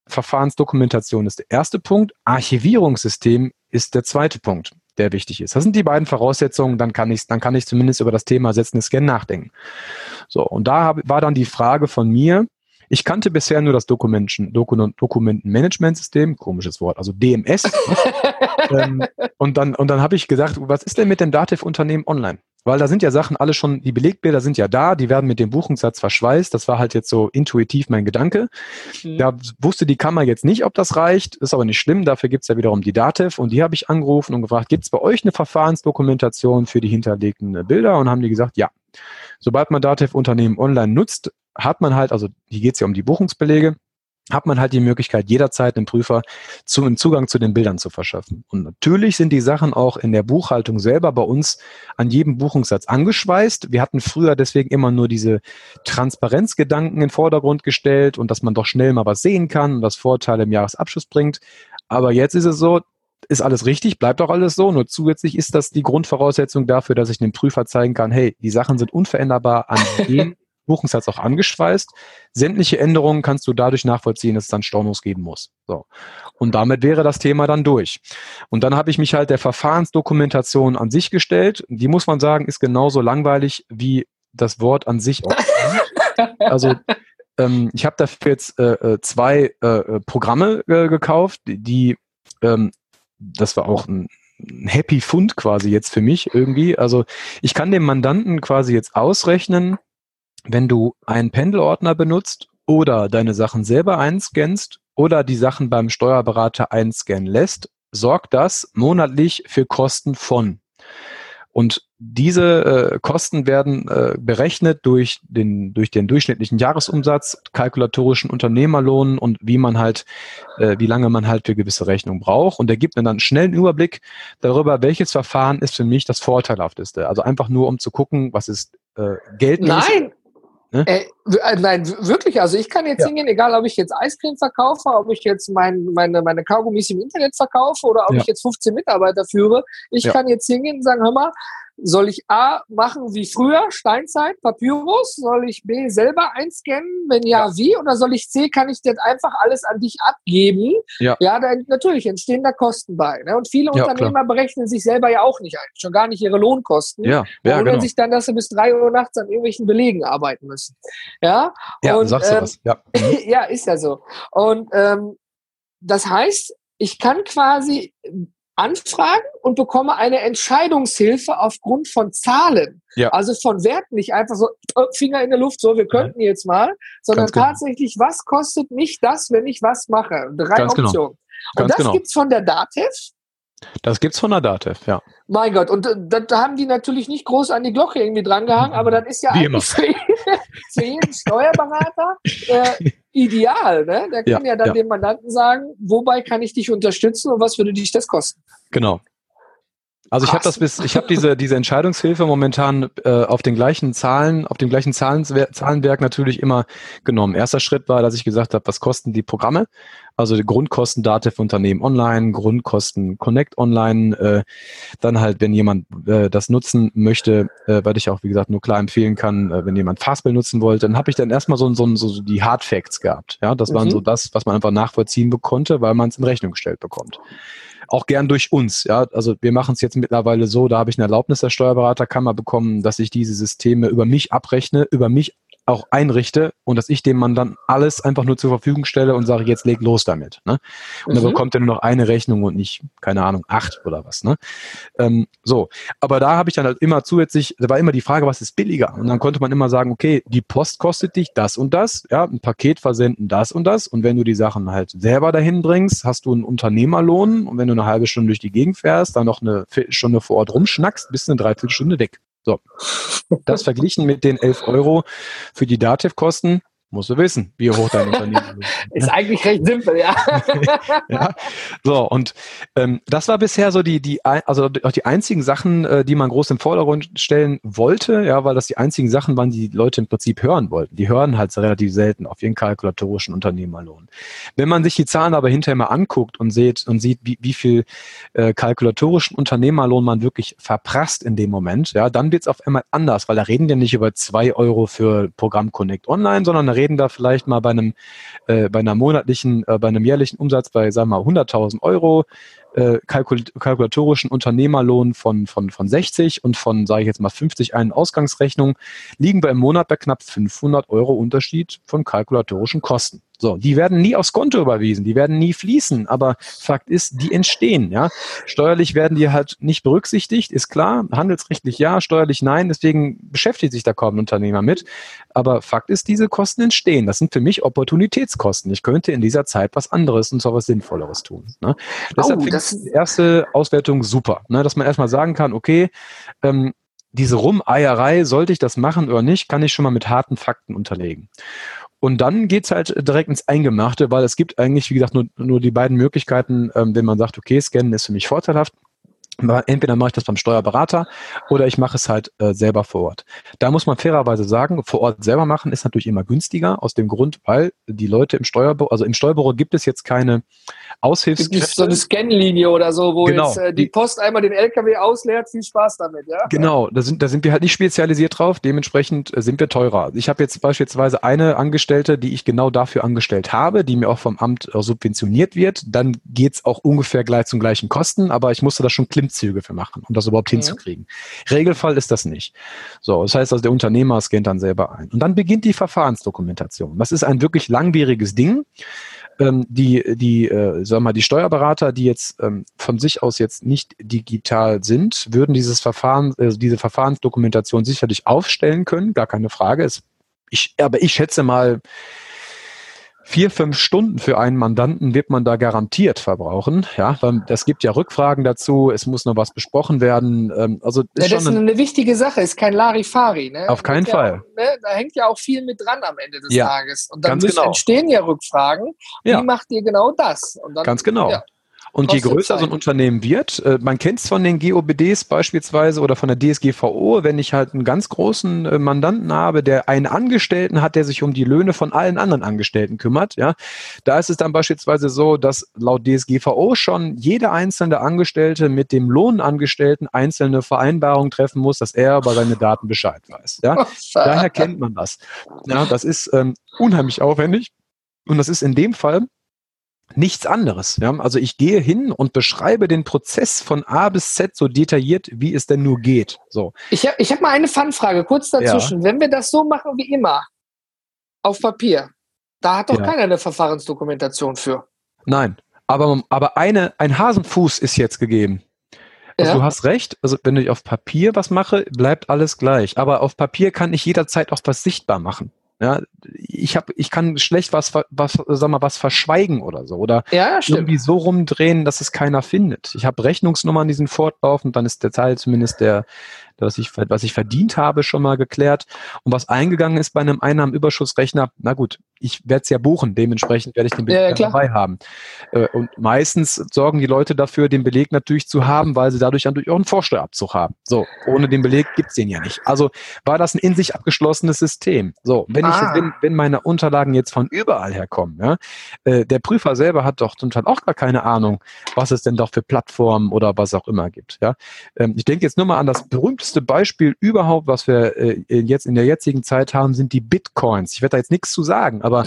Verfahrensdokumentation ist der erste Punkt, Archivierungssystem ist der zweite Punkt der wichtig ist. Das sind die beiden Voraussetzungen, dann kann ich, dann kann ich zumindest über das Thema setzende Scan nachdenken. So, und da hab, war dann die Frage von mir, ich kannte bisher nur das Dokumentenmanagementsystem, komisches Wort, also DMS. ähm, und dann, und dann habe ich gesagt, was ist denn mit dem Dativ-Unternehmen online? Weil da sind ja Sachen alle schon, die Belegbilder sind ja da, die werden mit dem Buchungssatz verschweißt. Das war halt jetzt so intuitiv mein Gedanke. Mhm. Da wusste die Kammer jetzt nicht, ob das reicht, ist aber nicht schlimm. Dafür gibt's ja wiederum die DATEV und die habe ich angerufen und gefragt, gibt's bei euch eine Verfahrensdokumentation für die hinterlegten Bilder? Und haben die gesagt, ja. Sobald man DATEV-Unternehmen online nutzt, hat man halt, also hier geht's ja um die Buchungsbelege, hat man halt die Möglichkeit, jederzeit dem Prüfer zu, einen Zugang zu den Bildern zu verschaffen. Und natürlich sind die Sachen auch in der Buchhaltung selber bei uns an jedem Buchungssatz angeschweißt. Wir hatten früher deswegen immer nur diese Transparenzgedanken in den Vordergrund gestellt und dass man doch schnell mal was sehen kann und das Vorteile im Jahresabschluss bringt. Aber jetzt ist es so, ist alles richtig, bleibt auch alles so. Nur zusätzlich ist das die Grundvoraussetzung dafür, dass ich dem Prüfer zeigen kann, hey, die Sachen sind unveränderbar an dem Buchungssatz auch angeschweißt. Sämtliche Änderungen kannst du dadurch nachvollziehen, dass es dann Stornos geben muss. So. Und damit wäre das Thema dann durch. Und dann habe ich mich halt der Verfahrensdokumentation an sich gestellt. Die muss man sagen, ist genauso langweilig wie das Wort an sich auch. also ähm, ich habe dafür jetzt äh, äh zwei äh, äh, Programme äh, gekauft, die, ähm, das war auch ein, ein Happy Fund quasi jetzt für mich irgendwie. Also ich kann dem Mandanten quasi jetzt ausrechnen, wenn du einen Pendelordner benutzt oder deine Sachen selber einscannst oder die Sachen beim Steuerberater einscannen lässt, sorgt das monatlich für Kosten von. Und diese äh, Kosten werden äh, berechnet durch den, durch den durchschnittlichen Jahresumsatz, kalkulatorischen Unternehmerlohn und wie man halt, äh, wie lange man halt für gewisse Rechnungen braucht. Und er gibt mir dann einen Überblick darüber, welches Verfahren ist für mich das vorteilhafteste. Also einfach nur, um zu gucken, was ist äh, Geld. Nein, Ne? Äh, äh, nein, wirklich. Also ich kann jetzt ja. hingehen, egal ob ich jetzt Eiscreme verkaufe, ob ich jetzt mein, meine, meine Kaugummis im Internet verkaufe oder ob ja. ich jetzt 15 Mitarbeiter führe. Ich ja. kann jetzt hingehen und sagen, hör mal, soll ich A machen wie früher, Steinzeit, Papyrus? Soll ich B selber einscannen? Wenn ja, ja. wie? Oder soll ich C, kann ich das einfach alles an dich abgeben? Ja, ja dann natürlich entstehen da Kosten bei. Ne? Und viele ja, Unternehmer klar. berechnen sich selber ja auch nicht ein, schon gar nicht ihre Lohnkosten. Ja, ja wundern genau. sich dann, dass sie bis drei Uhr nachts an irgendwelchen Belegen arbeiten müssen. Ja, ja und, sagst du ähm, was. Ja. ja, ist ja so. Und ähm, das heißt, ich kann quasi anfragen und bekomme eine Entscheidungshilfe aufgrund von Zahlen. Ja. Also von Werten, nicht einfach so äh, Finger in der Luft, so wir könnten ja. jetzt mal, sondern genau. tatsächlich, was kostet mich das, wenn ich was mache? Drei Ganz genau. Optionen. Genau. und das genau. gibt's von der Datev. Das gibt's von der Datev, ja. Mein Gott, und äh, da, da, haben die natürlich nicht groß an die Glocke irgendwie drangehangen, aber das ist ja Wie eigentlich für, für, jeden Steuerberater äh, ideal. Ne? Der kann ja, ja dann ja. dem Mandanten sagen, wobei kann ich dich unterstützen und was würde dich das kosten? Genau. Also ich habe das bis, ich habe diese diese Entscheidungshilfe momentan äh, auf den gleichen Zahlen, auf dem gleichen Zahlenwerk natürlich immer genommen. Erster Schritt war, dass ich gesagt habe, was kosten die Programme? Also die Grundkosten Dativ Unternehmen Online, Grundkosten Connect Online. Äh, dann halt, wenn jemand äh, das nutzen möchte, äh, weil ich auch wie gesagt nur klar empfehlen kann, äh, wenn jemand Fastbill nutzen wollte, dann habe ich dann erstmal so, so, so die Hard Facts gehabt. Ja, das mhm. waren so das, was man einfach nachvollziehen konnte, weil man es in Rechnung gestellt bekommt auch gern durch uns. Ja, also wir machen es jetzt mittlerweile so, da habe ich eine Erlaubnis der Steuerberaterkammer bekommen, dass ich diese Systeme über mich abrechne, über mich auch einrichte und dass ich dem Mann dann alles einfach nur zur Verfügung stelle und sage, jetzt leg los damit. Ne? Und mhm. dann bekommt er nur noch eine Rechnung und nicht, keine Ahnung, acht oder was. Ne? Ähm, so, aber da habe ich dann halt immer zusätzlich, da war immer die Frage, was ist billiger? Und dann konnte man immer sagen, okay, die Post kostet dich das und das, ja, ein Paket versenden das und das. Und wenn du die Sachen halt selber dahin bringst, hast du einen Unternehmerlohn und wenn du eine halbe Stunde durch die Gegend fährst, dann noch eine Viertelstunde vor Ort rumschnackst, bist du eine Dreiviertelstunde weg. So. Das verglichen mit den 11 Euro für die Dativ-Kosten, musst du wissen, wie hoch dein Unternehmen ist. Ist eigentlich recht simpel, ja. ja. So, und ähm, das war bisher so die, die, also auch die einzigen Sachen, äh, die man groß im Vordergrund stellen wollte, ja, weil das die einzigen Sachen waren, die, die Leute im Prinzip hören wollten. Die hören halt relativ selten auf ihren kalkulatorischen Unternehmerlohn. Wenn man sich die Zahlen aber hinterher mal anguckt und sieht und sieht, wie, wie viel äh, kalkulatorischen Unternehmerlohn man wirklich verprasst in dem Moment, ja, dann wird es auf einmal anders, weil da reden wir nicht über zwei Euro für Programm Connect Online, sondern da reden da vielleicht mal bei einem, äh, bei einer monatlichen, äh, bei einem jährlichen Umsatz bei, sagen wir mal, 100.000 Euro, äh, kalkul kalkulatorischen Unternehmerlohn von, von, von 60 und von, sage ich jetzt mal, 50 einen Ausgangsrechnung, liegen wir im Monat bei knapp 500 Euro Unterschied von kalkulatorischen Kosten. So, die werden nie aufs Konto überwiesen, die werden nie fließen, aber Fakt ist, die entstehen, ja. Steuerlich werden die halt nicht berücksichtigt, ist klar, handelsrechtlich ja, steuerlich nein, deswegen beschäftigt sich da kaum ein Unternehmer mit. Aber Fakt ist, diese Kosten entstehen. Das sind für mich Opportunitätskosten. Ich könnte in dieser Zeit was anderes und zwar was Sinnvolleres tun. Ne? Deshalb oh, finde ich die erste Auswertung super, ne? dass man erstmal sagen kann, okay, ähm, diese Rumeierei, sollte ich das machen oder nicht, kann ich schon mal mit harten Fakten unterlegen. Und dann geht's halt direkt ins Eingemachte, weil es gibt eigentlich, wie gesagt, nur, nur die beiden Möglichkeiten, ähm, wenn man sagt, okay, Scannen ist für mich vorteilhaft. Entweder mache ich das beim Steuerberater oder ich mache es halt äh, selber vor Ort. Da muss man fairerweise sagen, vor Ort selber machen ist natürlich immer günstiger, aus dem Grund, weil die Leute im Steuerbüro, also im Steuerbüro gibt es jetzt keine Aushilfskräfte. Gibt so eine Scanlinie oder so, wo genau, jetzt äh, die, die, Post einmal den LKW ausleert, viel Spaß damit, ja? Genau, da sind, da sind wir halt nicht spezialisiert drauf, dementsprechend äh, sind wir teurer. Ich habe jetzt beispielsweise eine Angestellte, die ich genau dafür angestellt habe, die mir auch vom Amt äh, subventioniert wird. Dann geht's auch ungefähr gleich zum gleichen Kosten, aber ich musste das schon klimmen Klimmzüge für machen, um das überhaupt mhm. hinzukriegen. Regelfall ist das nicht. So, das heißt also, der Unternehmer scannt dann selber ein. Und dann beginnt die Verfahrensdokumentation. Das ist ein wirklich langwieriges Ding. Ähm, die, die, äh, sag mal, die Steuerberater, die jetzt ähm, von sich aus jetzt nicht digital sind, würden dieses Verfahren, äh, diese Verfahrensdokumentation sicherlich aufstellen können, gar keine Frage. Es, ich, aber ich schätze mal, vier, fünf Stunden für einen Mandanten wird man da garantiert verbrauchen. Ja, weil es gibt ja Rückfragen dazu, es muss noch was besprochen werden. Ähm, also ist ja, das ist eine, eine, wichtige Sache, ist kein Larifari. Ne? Auf keinen Fall. Ja, ne? Da hängt ja auch viel mit dran am Ende des ja, Tages. Und dann müssen, genau. entstehen ja Rückfragen. Wie macht ihr genau das? Dann, ganz genau. Und je größer Zeit. so ein Unternehmen wird, äh, man kennt es von den GOBDs beispielsweise oder von der DSGVO, wenn ich halt einen ganz großen äh, Mandanten habe, der einen Angestellten hat, der sich um die Löhne von allen anderen Angestellten kümmert, ja, da ist es dann beispielsweise so, dass laut DSGVO schon jeder einzelne Angestellte mit dem Lohnangestellten einzelne Vereinbarungen treffen muss, dass er über seine Daten Bescheid weiß. Ja, daher kennt man das. Ja, das ist ähm, unheimlich aufwendig. Und das ist in dem Fall nichts anderes. Ja? Also ich gehe hin und beschreibe den Prozess von A bis Z so detailliert, wie es denn nur geht. So. Ich habe ich hab mal eine Fanfrage kurz dazwischen. Ja. Wenn wir das so machen wie immer, auf Papier, da hat doch ja. keiner eine Verfahrensdokumentation für. Nein, aber, aber eine, ein Hasenfuß ist jetzt gegeben. Also ja. du hast recht, also wenn ich auf Papier was mache, bleibt alles gleich. Aber auf Papier kann ich jederzeit auch was sichtbar machen. Ja, ich habe, ich kann schlecht was, was, sag mal, was verschweigen oder so oder ja, irgendwie so rumdrehen, dass es keiner findet. Ich habe Rechnungsnummern, die sind fortlaufend, dann ist der Teil zumindest der was ich, was ich verdient habe, schon mal geklärt. Und was eingegangen ist bei einem Einnahmenüberschussrechner, na gut, ich werde es ja buchen, dementsprechend werde ich den Beleg ja, dabei haben. Äh, und meistens sorgen die Leute dafür, den Beleg natürlich zu haben, weil sie dadurch natürlich auch einen Vorsteuerabzug haben. So, ohne den Beleg gibt's den ja nicht. Also war das ein in sich abgeschlossenes System. So, wenn ah. ich, wenn, wenn meine Unterlagen jetzt von überall herkommen, ja, äh, der Prüfer selber hat doch zum Teil auch gar keine Ahnung, was es denn doch für Plattformen oder was auch immer gibt. Ja, ähm, ich denke jetzt nur mal an das berühmteste Beispiel überhaupt, was wir äh, jetzt in der jetzigen Zeit haben, sind die Bitcoins. Ich werde da jetzt nichts zu sagen, aber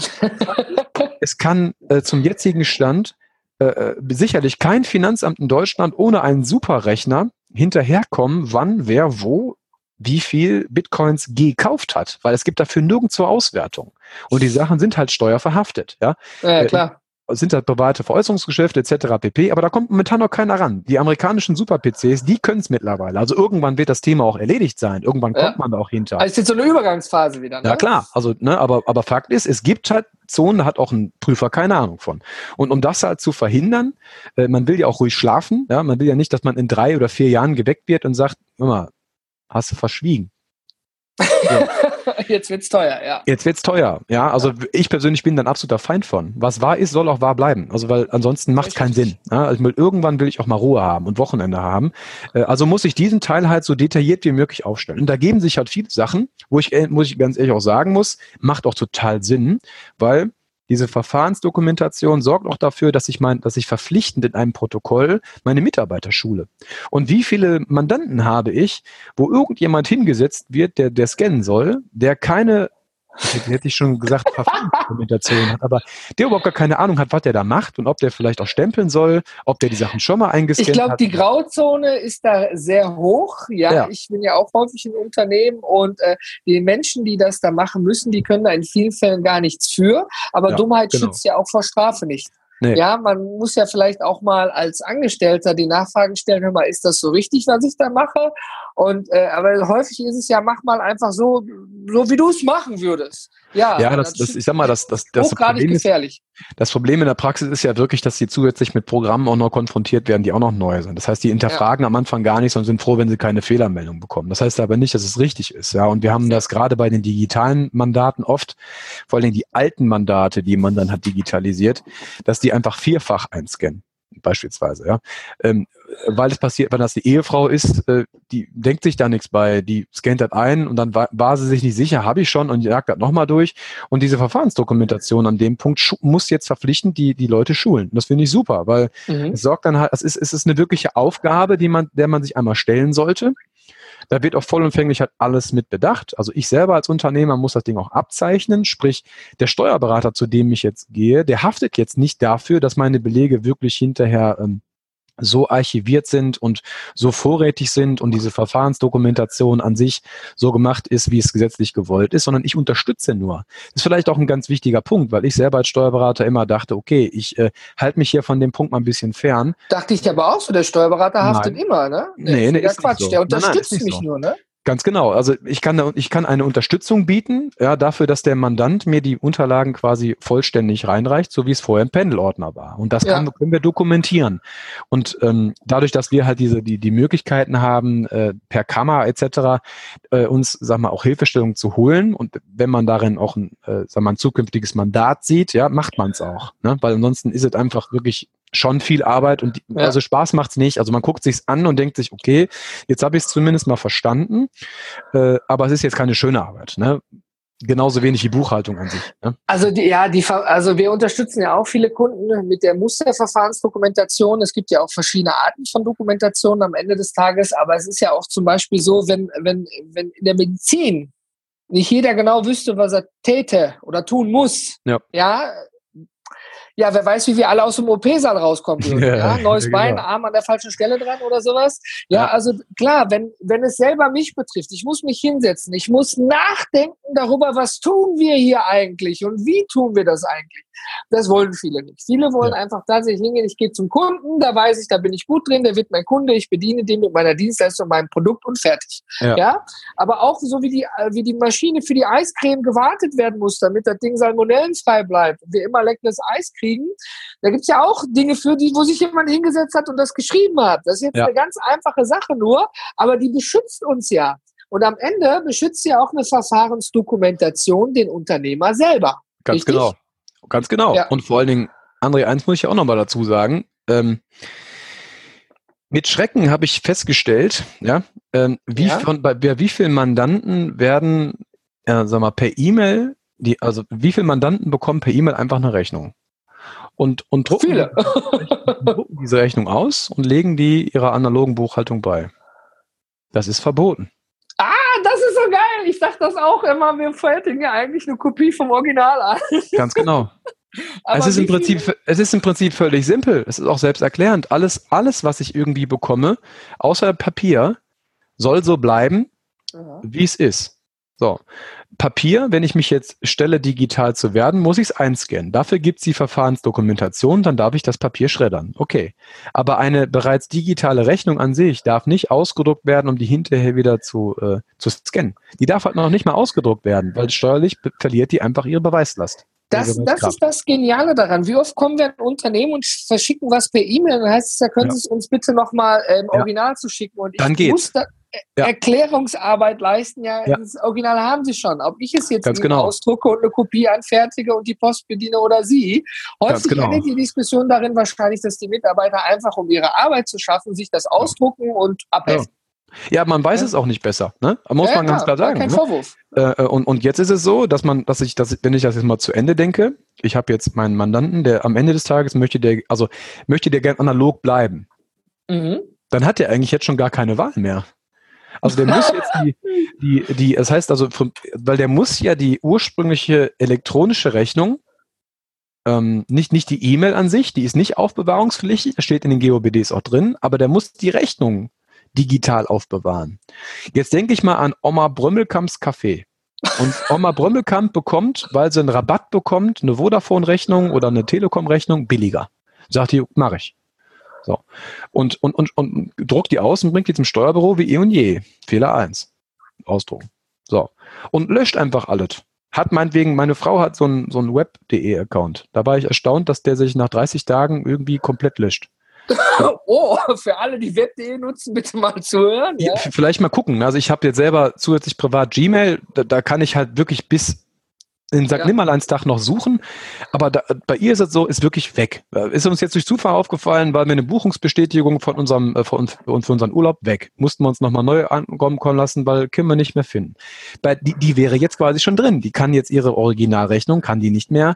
es kann äh, zum jetzigen Stand äh, äh, sicherlich kein Finanzamt in Deutschland ohne einen Superrechner hinterherkommen, wann, wer, wo, wie viel Bitcoins gekauft hat, weil es gibt dafür nirgendwo Auswertung. Und die Sachen sind halt steuerverhaftet. Ja, ja klar sind halt private Veräußerungsgeschäfte etc. pp. Aber da kommt momentan noch keiner ran. Die amerikanischen Super-PCs, die können es mittlerweile. Also irgendwann wird das Thema auch erledigt sein. Irgendwann kommt ja. man da auch hinter. Also ist jetzt so eine Übergangsphase wieder. Ne? Ja klar. Also ne, aber aber Fakt ist, es gibt halt Zonen, da hat auch ein Prüfer keine Ahnung von. Und um das halt zu verhindern, äh, man will ja auch ruhig schlafen. Ja, man will ja nicht, dass man in drei oder vier Jahren geweckt wird und sagt, immer, hast du verschwiegen. Jetzt wird's teuer, ja. Jetzt wird's teuer, ja. Also ich persönlich bin dann absoluter Feind von. Was wahr ist, soll auch wahr bleiben. Also weil ansonsten macht's keinen Sinn. Ja? Also will, irgendwann will ich auch mal Ruhe haben und Wochenende haben. Äh, also muss ich diesen Teil halt so detailliert wie möglich aufstellen. Und da geben sich halt viele Sachen, wo ich, äh, muss ich ganz ehrlich auch sagen muss, macht auch total Sinn, weil diese Verfahrensdokumentation sorgt auch dafür, dass ich mein, dass ich verpflichtend in einem Protokoll meine Mitarbeiter schule. Und wie viele Mandanten habe ich, wo irgendjemand hingesetzt wird, der, der scannen soll, der keine hätte ich schon gesagt, Verfahrensdokumentation hat, aber der überhaupt gar keine Ahnung hat, was der da macht und ob der vielleicht auch stempeln soll, ob der die Sachen schon mal eingescannt hat. Ich glaube, die Grauzone ist da sehr hoch. Ja, ja, ich bin ja auch häufig in Unternehmen und äh, die Menschen, die das da machen müssen, die können da in vielen Fällen gar nichts für. Aber ja, Dummheit genau. schützt ja auch vor Strafe nicht. Nee. Ja, man muss ja vielleicht auch mal als Angestellter die Nachfragen stellen, hör mal, ist das so richtig, was ich da mache? Und äh, aber häufig ist es ja, mach mal einfach so, so wie du es machen würdest. Ja, ja das, das, ich sag mal, das, das, das Problem gefährlich. Ist, das Problem in der Praxis ist ja wirklich, dass sie zusätzlich mit Programmen auch noch konfrontiert werden, die auch noch neu sind. Das heißt, die hinterfragen ja. am Anfang gar nichts und sind froh, wenn sie keine Fehlermeldung bekommen. Das heißt aber nicht, dass es richtig ist. Ja, und wir haben das gerade bei den digitalen Mandaten oft, vor allem die alten Mandate, die man dann hat digitalisiert, dass die einfach vierfach einscannen beispielsweise, ja. Ähm, weil es passiert, wenn das die Ehefrau ist, äh, die denkt sich da nichts bei, die scannt das ein und dann war, war sie sich nicht sicher, habe ich schon und jagt das nochmal durch. Und diese Verfahrensdokumentation an dem Punkt muss jetzt verpflichtend die, die Leute schulen. Und das finde ich super, weil mhm. es sorgt dann halt, es ist, es ist eine wirkliche Aufgabe, die man, der man sich einmal stellen sollte. Da wird auch vollumfänglich halt alles mit bedacht. Also ich selber als Unternehmer muss das Ding auch abzeichnen. Sprich, der Steuerberater, zu dem ich jetzt gehe, der haftet jetzt nicht dafür, dass meine Belege wirklich hinterher ähm, so archiviert sind und so vorrätig sind und diese Verfahrensdokumentation an sich so gemacht ist, wie es gesetzlich gewollt ist, sondern ich unterstütze nur. Das ist vielleicht auch ein ganz wichtiger Punkt, weil ich selber als Steuerberater immer dachte, okay, ich äh, halte mich hier von dem Punkt mal ein bisschen fern. Dachte ich aber auch so, der Steuerberater haftet nein. immer, ne? Nee, nee, ist Quatsch, so. der unterstützt nein, nein, mich so. nur, ne? Ganz genau. Also ich kann, ich kann eine Unterstützung bieten, ja, dafür, dass der Mandant mir die Unterlagen quasi vollständig reinreicht, so wie es vorher im Pendelordner war. Und das kann, ja. können wir dokumentieren. Und ähm, dadurch, dass wir halt diese die die Möglichkeiten haben, äh, per Kammer etc. Äh, uns, sag mal, auch Hilfestellung zu holen und wenn man darin auch ein, äh, sag mal, ein zukünftiges Mandat sieht, ja, macht man es auch, ne? Weil ansonsten ist es einfach wirklich schon viel Arbeit und die, ja. also Spaß macht's nicht. Also man guckt sich's an und denkt sich, okay, jetzt habe ich es zumindest mal verstanden, äh, aber es ist jetzt keine schöne Arbeit. Ne? Genauso wenig wie Buchhaltung an sich. Ne? Also die, ja, die, also wir unterstützen ja auch viele Kunden mit der Musterverfahrensdokumentation. Es gibt ja auch verschiedene Arten von Dokumentation am Ende des Tages, aber es ist ja auch zum Beispiel so, wenn, wenn, wenn in der Medizin nicht jeder genau wüsste, was er täte oder tun muss, ja, ja ja, wer weiß, wie wir alle aus dem OP-Saal rauskommen würden. Ja, ja? Neues ja, Bein, genau. Arm an der falschen Stelle dran oder sowas. Ja, ja, also klar, wenn, wenn es selber mich betrifft, ich muss mich hinsetzen, ich muss nachdenken darüber, was tun wir hier eigentlich und wie tun wir das eigentlich. Das wollen viele nicht. Viele wollen ja. einfach tatsächlich hingehen, ich gehe zum Kunden, da weiß ich, da bin ich gut drin, der wird mein Kunde, ich bediene den mit meiner Dienstleistung, meinem Produkt und fertig. Ja. ja? Aber auch so wie die, wie die Maschine für die Eiscreme gewartet werden muss, damit das Ding salmonellenfrei bleibt und wir immer leckeres Eis kriegen, kriegen. Da gibt's ja auch Dinge für die, wo sich jemand hingesetzt hat und das geschrieben hat. Das ist jetzt ja. eine ganz einfache Sache nur, aber die beschützt uns ja. Und am Ende beschützt ja auch eine Verfahrensdokumentation den Unternehmer selber. Ganz Richtig? genau. Ganz genau. Ja. Und vor allen Dingen, André, eins muss ich auch nochmal dazu sagen. Ähm, mit Schrecken habe ich festgestellt, ja, ähm, wie, ja. Von, bei, bei wie vielen Mandanten werden, äh, sag mal, per E-Mail, die, also wie viele Mandanten bekommen per E-Mail einfach eine Rechnung? Und, und drucken, Viele. drucken diese Rechnung aus und legen die ihrer analogen Buchhaltung bei. Das ist verboten. Ah, das ist so geil. Ich sag das auch immer. Wir fertigen ja eigentlich eine Kopie vom Original an. Ganz genau. es ist, im Prinzip, es ist im Prinzip völlig simpel. Es ist auch selbsterklärend. Alles, alles, was ich irgendwie bekomme, außer Papier, soll so bleiben, wie es ist. So. Papier, wenn ich mich jetzt stelle, digital zu werden, muss ich es einscannen. Dafür gibt es die Verfahrensdokumentation, dann darf ich das Papier schreddern. Okay. Aber eine bereits digitale Rechnung an sich darf nicht ausgedruckt werden, um die hinterher wieder zu, äh, zu scannen. Die darf halt noch nicht mal ausgedruckt werden, weil steuerlich verliert die einfach ihre Beweislast. Das, das ist das Geniale daran. Wie oft kommen wir in ein Unternehmen und verschicken was per E-Mail? Dann heißt es ja, können ja. Sie es uns bitte nochmal äh, im Original ja. zu schicken. Und dann geht's. muss da, ja. Erklärungsarbeit leisten. Ja, das Original haben sie schon. Ob ich es jetzt genau. ausdrucke und eine Kopie anfertige und die Post bediene oder sie. Häufig genau. endet die Diskussion darin wahrscheinlich, dass die Mitarbeiter einfach, um ihre Arbeit zu schaffen, sich das ausdrucken und abheften. Ja, man weiß ja. es auch nicht besser, ne? Muss ja, man ganz klar sagen. Kein ne? Vorwurf. Äh, und, und jetzt ist es so, dass man, dass ich, dass, wenn ich das jetzt mal zu Ende denke, ich habe jetzt meinen Mandanten, der am Ende des Tages möchte der, also möchte der gern analog bleiben. Mhm. Dann hat der eigentlich jetzt schon gar keine Wahl mehr. Also der muss jetzt die, die, die, das heißt also, weil der muss ja die ursprüngliche elektronische Rechnung, ähm, nicht, nicht die E-Mail an sich, die ist nicht aufbewahrungspflichtig, das steht in den GOBDs auch drin, aber der muss die Rechnung digital aufbewahren. Jetzt denke ich mal an Oma Brömmelkamps Café. Und Oma Brömmelkamp bekommt, weil sie einen Rabatt bekommt, eine Vodafone-Rechnung oder eine Telekom-Rechnung billiger. Sagt die, mache ich. So. Und, und, und, und druckt die aus und bringt die zum Steuerbüro wie eh und je. Fehler 1. Ausdrucken. So. Und löscht einfach alles. Hat meinetwegen, meine Frau hat so einen so Web.de-Account. Da war ich erstaunt, dass der sich nach 30 Tagen irgendwie komplett löscht. oh, für alle, die Web.de nutzen, bitte mal zuhören. Ja? Vielleicht mal gucken. Also ich habe jetzt selber zusätzlich privat Gmail, da, da kann ich halt wirklich bis in St. Ja. Nimmerleinstag noch suchen, aber da, bei ihr ist es so, ist wirklich weg. Ist uns jetzt durch Zufall aufgefallen, weil wir eine Buchungsbestätigung von unserem äh, von, für unseren Urlaub weg. Mussten wir uns nochmal neu ankommen kommen lassen, weil können wir nicht mehr finden. Bei, die, die wäre jetzt quasi schon drin. Die kann jetzt ihre Originalrechnung, kann die nicht mehr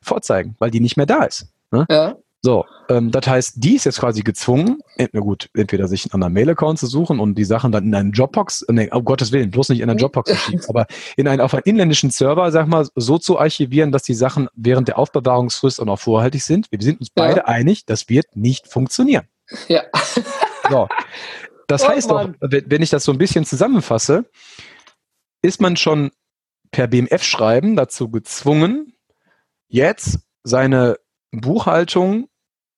vorzeigen, weil die nicht mehr da ist. Ne? Ja. So, ähm, das heißt, die ist jetzt quasi gezwungen, na gut, entweder sich einen anderen Mail-Account zu suchen und die Sachen dann in einen Dropbox, nee, um Gottes Willen, bloß nicht in einen Dropbox zu schieben, aber in einen, auf einen inländischen Server, sag mal, so zu archivieren, dass die Sachen während der Aufbewahrungsfrist auch noch vorhaltig sind. Wir sind uns beide ja. einig, das wird nicht funktionieren. Ja. So. Das oh, heißt doch, wenn ich das so ein bisschen zusammenfasse, ist man schon per BMF-Schreiben dazu gezwungen, jetzt seine Buchhaltung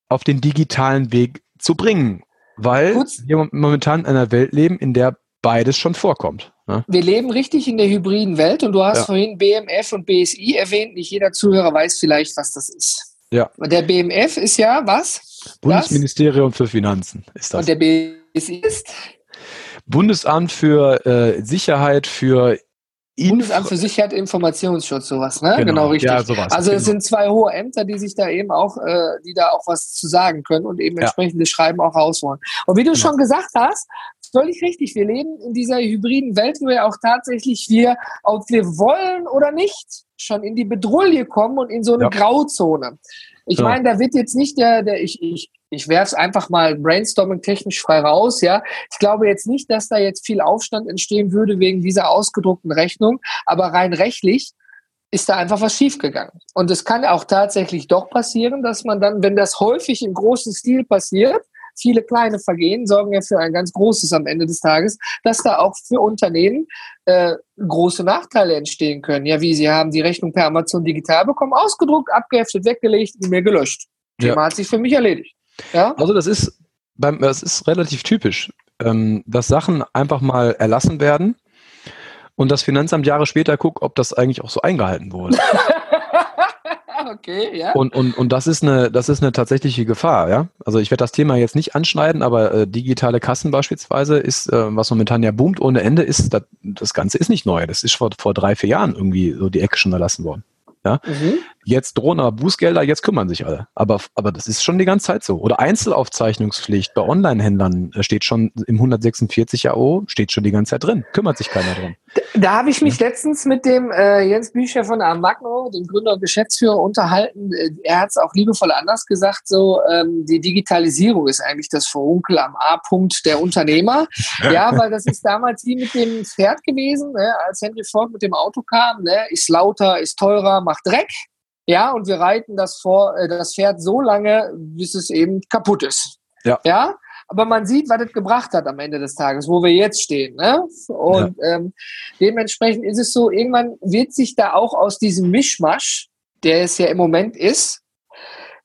auf den digitalen Weg zu bringen, weil Kurz. wir momentan in einer Welt leben, in der beides schon vorkommt. Ne? Wir leben richtig in der hybriden Welt und du hast ja. vorhin BMF und BSI erwähnt. Nicht jeder Zuhörer weiß vielleicht, was das ist. Ja. Der BMF ist ja was? Bundesministerium das? für Finanzen ist das. Und der BSI ist? Bundesamt für äh, Sicherheit für Bundesamt für Sicherheit Informationsschutz, sowas, ne? Genau, genau richtig. Ja, sowas, also es genau. sind zwei hohe Ämter, die sich da eben auch, äh, die da auch was zu sagen können und eben ja. entsprechendes Schreiben auch rausholen. Und wie du genau. schon gesagt hast, völlig richtig, wir leben in dieser hybriden Welt, wo ja auch tatsächlich wir, ob wir wollen oder nicht, schon in die Bedrulle kommen und in so eine ja. Grauzone. Ich ja. meine, da wird jetzt nicht der, der ich, ich, ich werfe es einfach mal brainstorming technisch frei raus, ja. Ich glaube jetzt nicht, dass da jetzt viel Aufstand entstehen würde wegen dieser ausgedruckten Rechnung, aber rein rechtlich ist da einfach was schiefgegangen. Und es kann auch tatsächlich doch passieren, dass man dann, wenn das häufig im großen Stil passiert, viele kleine Vergehen sorgen ja für ein ganz großes am Ende des Tages, dass da auch für Unternehmen äh, große Nachteile entstehen können. Ja, wie sie haben die Rechnung per Amazon digital bekommen, ausgedruckt, abgeheftet, weggelegt, nie mehr gelöscht. Thema ja. hat sich für mich erledigt. Ja? Also das ist beim, das ist relativ typisch, ähm, dass Sachen einfach mal erlassen werden und das Finanzamt Jahre später guckt, ob das eigentlich auch so eingehalten wurde. okay, ja. Und, und, und das ist eine, das ist eine tatsächliche Gefahr, ja. Also ich werde das Thema jetzt nicht anschneiden, aber äh, digitale Kassen beispielsweise ist, äh, was momentan ja boomt ohne Ende, ist, das, das Ganze ist nicht neu. Das ist vor, vor drei, vier Jahren irgendwie so die Ecke schon erlassen worden. Ja? Mhm. Jetzt drohen aber Bußgelder, jetzt kümmern sich alle. Aber, aber das ist schon die ganze Zeit so. Oder Einzelaufzeichnungspflicht bei Online-Händlern äh, steht schon im 146 AO, steht schon die ganze Zeit drin. Kümmert sich keiner drum. Da, da habe ich mich ja. letztens mit dem äh, Jens Bücher von Amagno, dem Gründer und Geschäftsführer, unterhalten. Äh, er hat es auch liebevoll anders gesagt, so ähm, die Digitalisierung ist eigentlich das Verunkel am A-Punkt der Unternehmer. ja, weil das ist damals wie mit dem Pferd gewesen, ne? als Henry Ford mit dem Auto kam, ne? ist lauter, ist teurer, macht Dreck. Ja, und wir reiten das, vor, äh, das Pferd so lange, bis es eben kaputt ist. Ja. ja. Aber man sieht, was es gebracht hat am Ende des Tages, wo wir jetzt stehen. Ne? Und ja. ähm, dementsprechend ist es so, irgendwann wird sich da auch aus diesem Mischmasch, der es ja im Moment ist,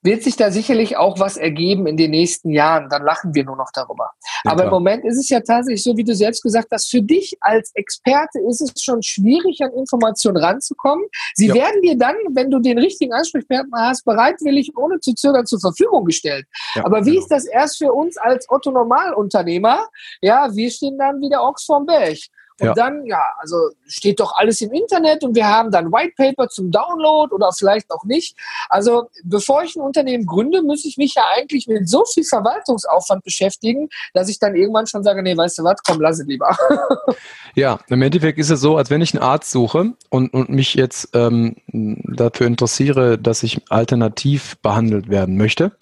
wird sich da sicherlich auch was ergeben in den nächsten Jahren. Dann lachen wir nur noch darüber. Ja, Aber im Moment ist es ja tatsächlich so, wie du selbst gesagt hast, für dich als Experte ist es schon schwierig, an Informationen ranzukommen. Sie ja. werden dir dann, wenn du den richtigen Ansprechpartner hast, bereitwillig ohne zu zögern zur Verfügung gestellt. Ja, Aber wie genau. ist das erst für uns als Otto Normalunternehmer? Ja, wir stehen dann wie der Ochs vorm Berg. Und ja. dann, ja, also steht doch alles im Internet und wir haben dann White Paper zum Download oder vielleicht auch nicht. Also bevor ich ein Unternehmen gründe, muss ich mich ja eigentlich mit so viel Verwaltungsaufwand beschäftigen, dass ich dann irgendwann schon sage, nee, weißt du was, komm, lass es lieber. Ja, im Endeffekt ist es so, als wenn ich einen Arzt suche und, und mich jetzt ähm, dafür interessiere, dass ich alternativ behandelt werden möchte,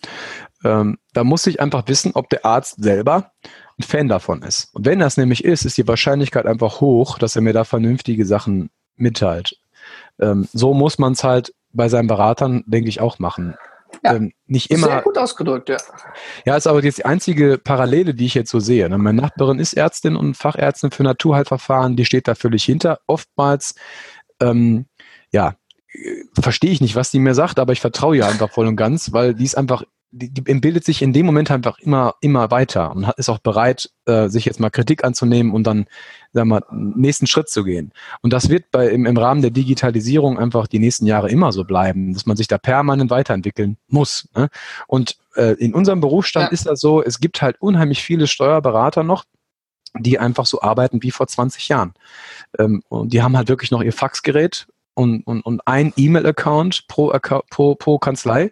ähm, da muss ich einfach wissen, ob der Arzt selber ein Fan davon ist. Und wenn das nämlich ist, ist die Wahrscheinlichkeit einfach hoch, dass er mir da vernünftige Sachen mitteilt. Ähm, so muss man es halt bei seinen Beratern, denke ich, auch machen. Ja, ähm, nicht immer. Sehr gut ausgedrückt, ja. Ja, ist aber jetzt die einzige Parallele, die ich jetzt so sehe. Ne? Meine Nachbarin ist Ärztin und Fachärztin für Naturheilverfahren, die steht da völlig hinter. Oftmals, ähm, ja, äh, verstehe ich nicht, was die mir sagt, aber ich vertraue ihr einfach voll und ganz, weil die ist einfach die, die bildet sich in dem Moment einfach immer, immer weiter und hat, ist auch bereit, äh, sich jetzt mal Kritik anzunehmen und dann, sagen wir, nächsten Schritt zu gehen. Und das wird bei, im, im Rahmen der Digitalisierung einfach die nächsten Jahre immer so bleiben, dass man sich da permanent weiterentwickeln muss. Ne? Und äh, in unserem Berufsstand ja. ist das so, es gibt halt unheimlich viele Steuerberater noch, die einfach so arbeiten wie vor 20 Jahren. Ähm, und die haben halt wirklich noch ihr Faxgerät und, und, und ein E-Mail-Account pro, pro, pro Kanzlei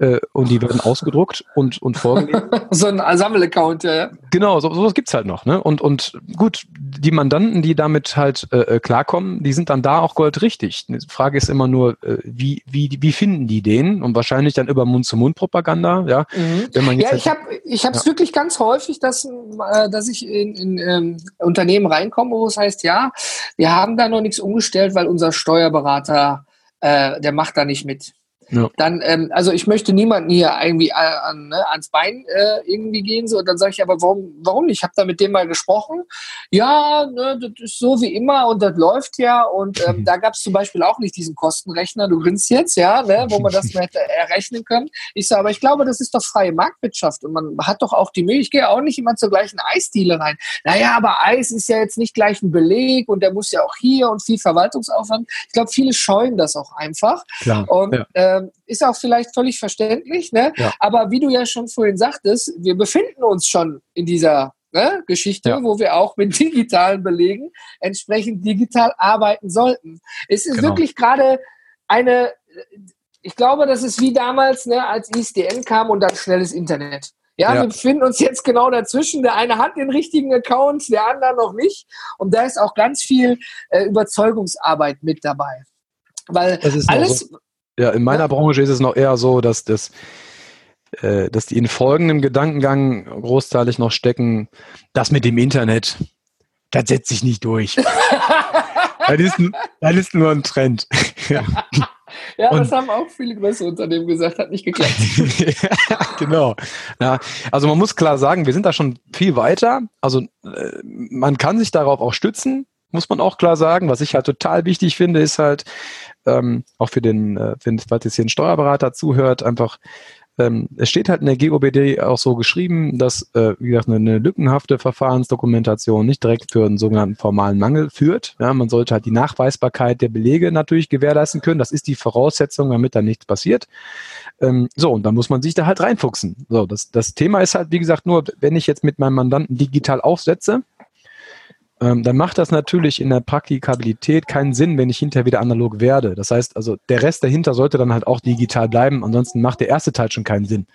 äh, und die werden ausgedruckt und, und vorgelegt. so ein Sammelaccount, ja. Genau, so, sowas gibt's halt noch. Ne? Und, und gut, die Mandanten, die damit halt äh, äh, klarkommen, die sind dann da auch goldrichtig. Die Frage ist immer nur, äh, wie, wie, wie finden die den? Und wahrscheinlich dann über Mund-zu-Mund-Propaganda. Ja, mhm. Wenn man jetzt ja ich habe ich hab's ja. wirklich ganz häufig, dass, äh, dass ich in, in ähm, Unternehmen reinkomme, wo es heißt, ja, wir haben da noch nichts umgestellt, weil unser Steuerberater, äh, der macht da nicht mit. Ja. Dann, ähm, also ich möchte niemanden hier irgendwie äh, an, ne, ans Bein äh, irgendwie gehen. So, und dann sage ich aber, warum, warum nicht? Ich habe da mit dem mal gesprochen. Ja, ne, das ist so wie immer und das läuft ja. Und ähm, mhm. da gab es zum Beispiel auch nicht diesen Kostenrechner, du grinst jetzt, ja, ne, wo man das mal hätte errechnen können. Ich sage, aber ich glaube, das ist doch freie Marktwirtschaft und man hat doch auch die Möglichkeit, ich gehe auch nicht immer zur gleichen Eisdiele rein. Naja, aber Eis ist ja jetzt nicht gleich ein Beleg und der muss ja auch hier und viel Verwaltungsaufwand. Ich glaube, viele scheuen das auch einfach. Klar, und ja. ähm, ist auch vielleicht völlig verständlich, ne? Ja. aber wie du ja schon vorhin sagtest, wir befinden uns schon in dieser ne, Geschichte, ja. wo wir auch mit digitalen Belegen entsprechend digital arbeiten sollten. Es ist genau. wirklich gerade eine, ich glaube, das ist wie damals, ne, als ISDN kam und dann schnelles Internet. Ja, ja, wir befinden uns jetzt genau dazwischen. Der eine hat den richtigen Account, der andere noch nicht. Und da ist auch ganz viel äh, Überzeugungsarbeit mit dabei. Weil alles, so. Ja, in meiner Branche ist es noch eher so, dass das äh, dass die in folgendem Gedankengang großteilig noch stecken, das mit dem Internet, das setzt sich nicht durch. das, ist, das ist nur ein Trend. ja, ja das haben auch viele größere Unternehmen gesagt, hat nicht geklappt. ja, genau. Ja, also man muss klar sagen, wir sind da schon viel weiter. Also äh, man kann sich darauf auch stützen, muss man auch klar sagen. Was ich halt total wichtig finde, ist halt, ähm, auch für den, äh, wenn, falls jetzt hier ein Steuerberater zuhört, einfach ähm, es steht halt in der GOBD auch so geschrieben, dass, äh, wie gesagt, eine, eine lückenhafte Verfahrensdokumentation nicht direkt für einen sogenannten formalen Mangel führt. Ja, man sollte halt die Nachweisbarkeit der Belege natürlich gewährleisten können. Das ist die Voraussetzung, damit da nichts passiert. Ähm, so, und dann muss man sich da halt reinfuchsen. So, das, das Thema ist halt, wie gesagt, nur, wenn ich jetzt mit meinem Mandanten digital aufsetze, ähm, dann macht das natürlich in der Praktikabilität keinen Sinn, wenn ich hinterher wieder analog werde. Das heißt also, der Rest dahinter sollte dann halt auch digital bleiben, ansonsten macht der erste Teil schon keinen Sinn.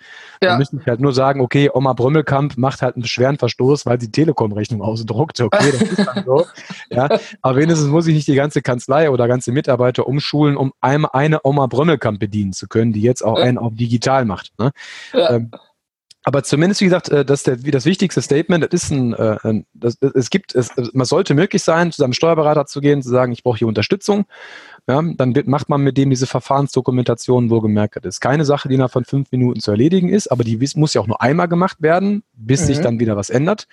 Ja. Dann müsste ich halt nur sagen, okay, Oma Brümmelkamp macht halt einen schweren Verstoß, weil sie Telekom-Rechnung ausdruckt. Okay, das ist dann so. ja, aber wenigstens muss ich nicht die ganze Kanzlei oder ganze Mitarbeiter umschulen, um eine, eine Oma Brümmelkamp bedienen zu können, die jetzt auch einen auf digital macht. Ne? Ja. Ähm, aber zumindest, wie gesagt, äh, das ist der, wie das wichtigste Statement. Das ist ein, äh, das, es gibt, es, man sollte möglich sein, zu seinem Steuerberater zu gehen, zu sagen, ich brauche hier Unterstützung. Ja, dann macht man mit dem diese Verfahrensdokumentation wohlgemerkt. Das ist keine Sache, die innerhalb von fünf Minuten zu erledigen ist, aber die muss ja auch nur einmal gemacht werden, bis mhm. sich dann wieder was ändert.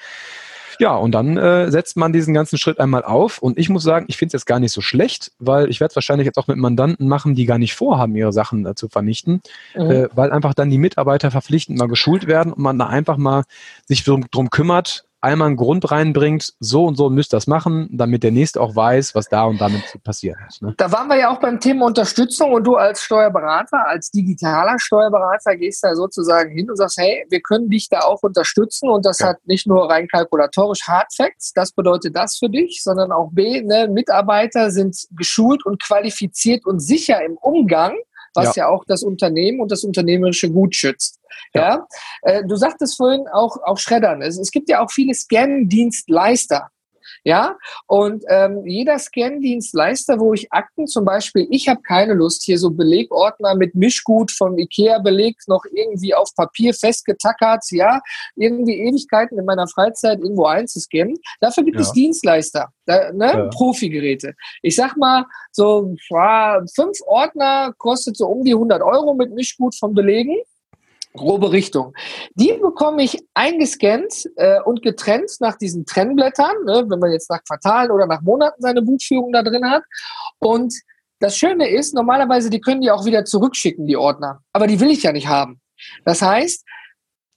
Ja, und dann äh, setzt man diesen ganzen Schritt einmal auf. Und ich muss sagen, ich finde es jetzt gar nicht so schlecht, weil ich werde es wahrscheinlich jetzt auch mit Mandanten machen, die gar nicht vorhaben, ihre Sachen äh, zu vernichten, mhm. äh, weil einfach dann die Mitarbeiter verpflichtend mal geschult werden und man da einfach mal sich drum, drum kümmert, einmal einen Grund reinbringt, so und so müsst das machen, damit der Nächste auch weiß, was da und damit passiert ist. Ne? Da waren wir ja auch beim Thema Unterstützung und du als Steuerberater, als digitaler Steuerberater gehst da sozusagen hin und sagst, hey, wir können dich da auch unterstützen und das ja. hat nicht nur rein kalkulatorisch Hard Facts, das bedeutet das für dich, sondern auch B, ne, Mitarbeiter sind geschult und qualifiziert und sicher im Umgang was ja. ja, auch das Unternehmen und das unternehmerische Gut schützt. Ja, ja? Äh, du sagtest vorhin auch, auch Schreddern. Es, es gibt ja auch viele Scan-Dienstleister. Ja, und ähm, jeder Scan-Dienstleister, wo ich Akten zum Beispiel, ich habe keine Lust, hier so Belegordner mit Mischgut vom IKEA-Beleg noch irgendwie auf Papier festgetackert, ja, irgendwie Ewigkeiten in meiner Freizeit irgendwo einzuscannen. Dafür gibt ja. es Dienstleister, da, ne, ja. Profigeräte. Ich sag mal, so fünf Ordner kostet so um die 100 Euro mit Mischgut vom Belegen grobe Richtung. Die bekomme ich eingescannt äh, und getrennt nach diesen Trennblättern, ne, wenn man jetzt nach Quartalen oder nach Monaten seine Buchführung da drin hat. Und das Schöne ist, normalerweise, die können die auch wieder zurückschicken, die Ordner. Aber die will ich ja nicht haben. Das heißt,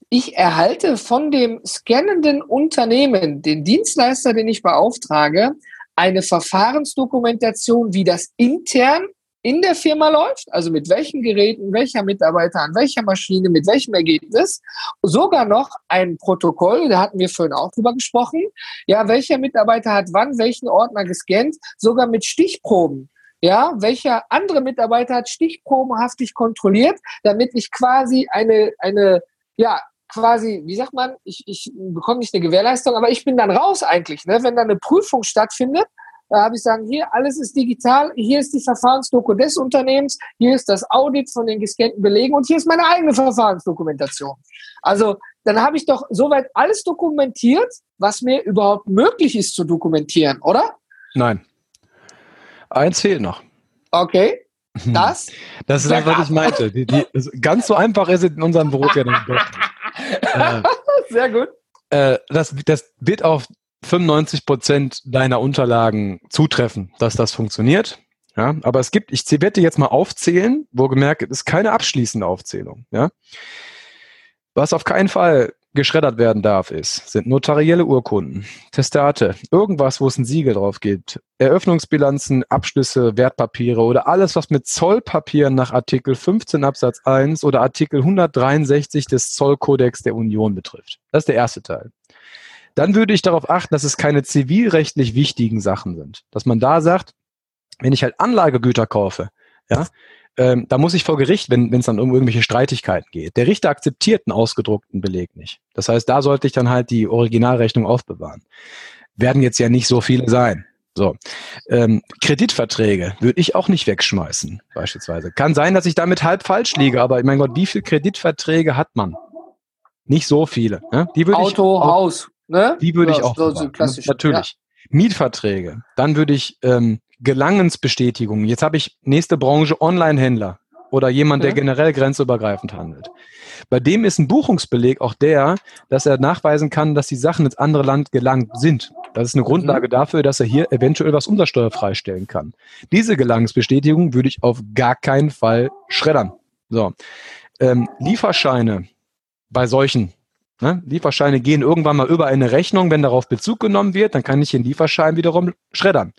ich erhalte von dem scannenden Unternehmen, den Dienstleister, den ich beauftrage, eine Verfahrensdokumentation, wie das intern in der Firma läuft, also mit welchen Geräten, welcher Mitarbeiter, an welcher Maschine, mit welchem Ergebnis, sogar noch ein Protokoll, da hatten wir vorhin auch drüber gesprochen, ja, welcher Mitarbeiter hat wann welchen Ordner gescannt, sogar mit Stichproben. Ja, welcher andere Mitarbeiter hat stichprobenhaftig kontrolliert, damit ich quasi eine, eine, ja, quasi, wie sagt man, ich, ich bekomme nicht eine Gewährleistung, aber ich bin dann raus eigentlich, ne? wenn da eine Prüfung stattfindet, da habe ich sagen, hier alles ist digital, hier ist die Verfahrensdoku des Unternehmens, hier ist das Audit von den gescannten Belegen und hier ist meine eigene Verfahrensdokumentation. Also dann habe ich doch soweit alles dokumentiert, was mir überhaupt möglich ist zu dokumentieren, oder? Nein. Eins fehlt noch. Okay. Das? Das ist das, was ich meinte. Die, die, ganz so einfach ist es in unserem Beruf ja nicht. äh, Sehr gut. Äh, das, das wird auf 95 Prozent deiner Unterlagen zutreffen, dass das funktioniert. Ja, aber es gibt, ich werde jetzt mal aufzählen, wo gemerkt, es ist keine abschließende Aufzählung. Ja, was auf keinen Fall geschreddert werden darf, ist, sind notarielle Urkunden, Testate, irgendwas, wo es ein Siegel drauf gibt, Eröffnungsbilanzen, Abschlüsse, Wertpapiere oder alles, was mit Zollpapieren nach Artikel 15 Absatz 1 oder Artikel 163 des Zollkodex der Union betrifft. Das ist der erste Teil dann würde ich darauf achten, dass es keine zivilrechtlich wichtigen Sachen sind. Dass man da sagt, wenn ich halt Anlagegüter kaufe, ja, ähm, da muss ich vor Gericht, wenn es dann um irgendwelche Streitigkeiten geht. Der Richter akzeptiert einen ausgedruckten Beleg nicht. Das heißt, da sollte ich dann halt die Originalrechnung aufbewahren. Werden jetzt ja nicht so viele sein. So, ähm, Kreditverträge würde ich auch nicht wegschmeißen, beispielsweise. Kann sein, dass ich damit halb falsch liege, aber mein Gott, wie viele Kreditverträge hat man? Nicht so viele. Ne? Die würde Auto, ich Haus. Ne? Die würde ich auch so, so klassisch, Natürlich. Ja. Mietverträge. Dann würde ich ähm, Gelangensbestätigungen. Jetzt habe ich nächste Branche Online-Händler oder jemand, der generell grenzübergreifend handelt. Bei dem ist ein Buchungsbeleg auch der, dass er nachweisen kann, dass die Sachen ins andere Land gelangt sind. Das ist eine Grundlage mhm. dafür, dass er hier eventuell was umsatzsteuerfrei stellen kann. Diese Gelangensbestätigung würde ich auf gar keinen Fall schreddern. So. ähm, Lieferscheine bei solchen Ne? Lieferscheine gehen irgendwann mal über eine Rechnung, wenn darauf Bezug genommen wird, dann kann ich den Lieferschein wiederum schreddern.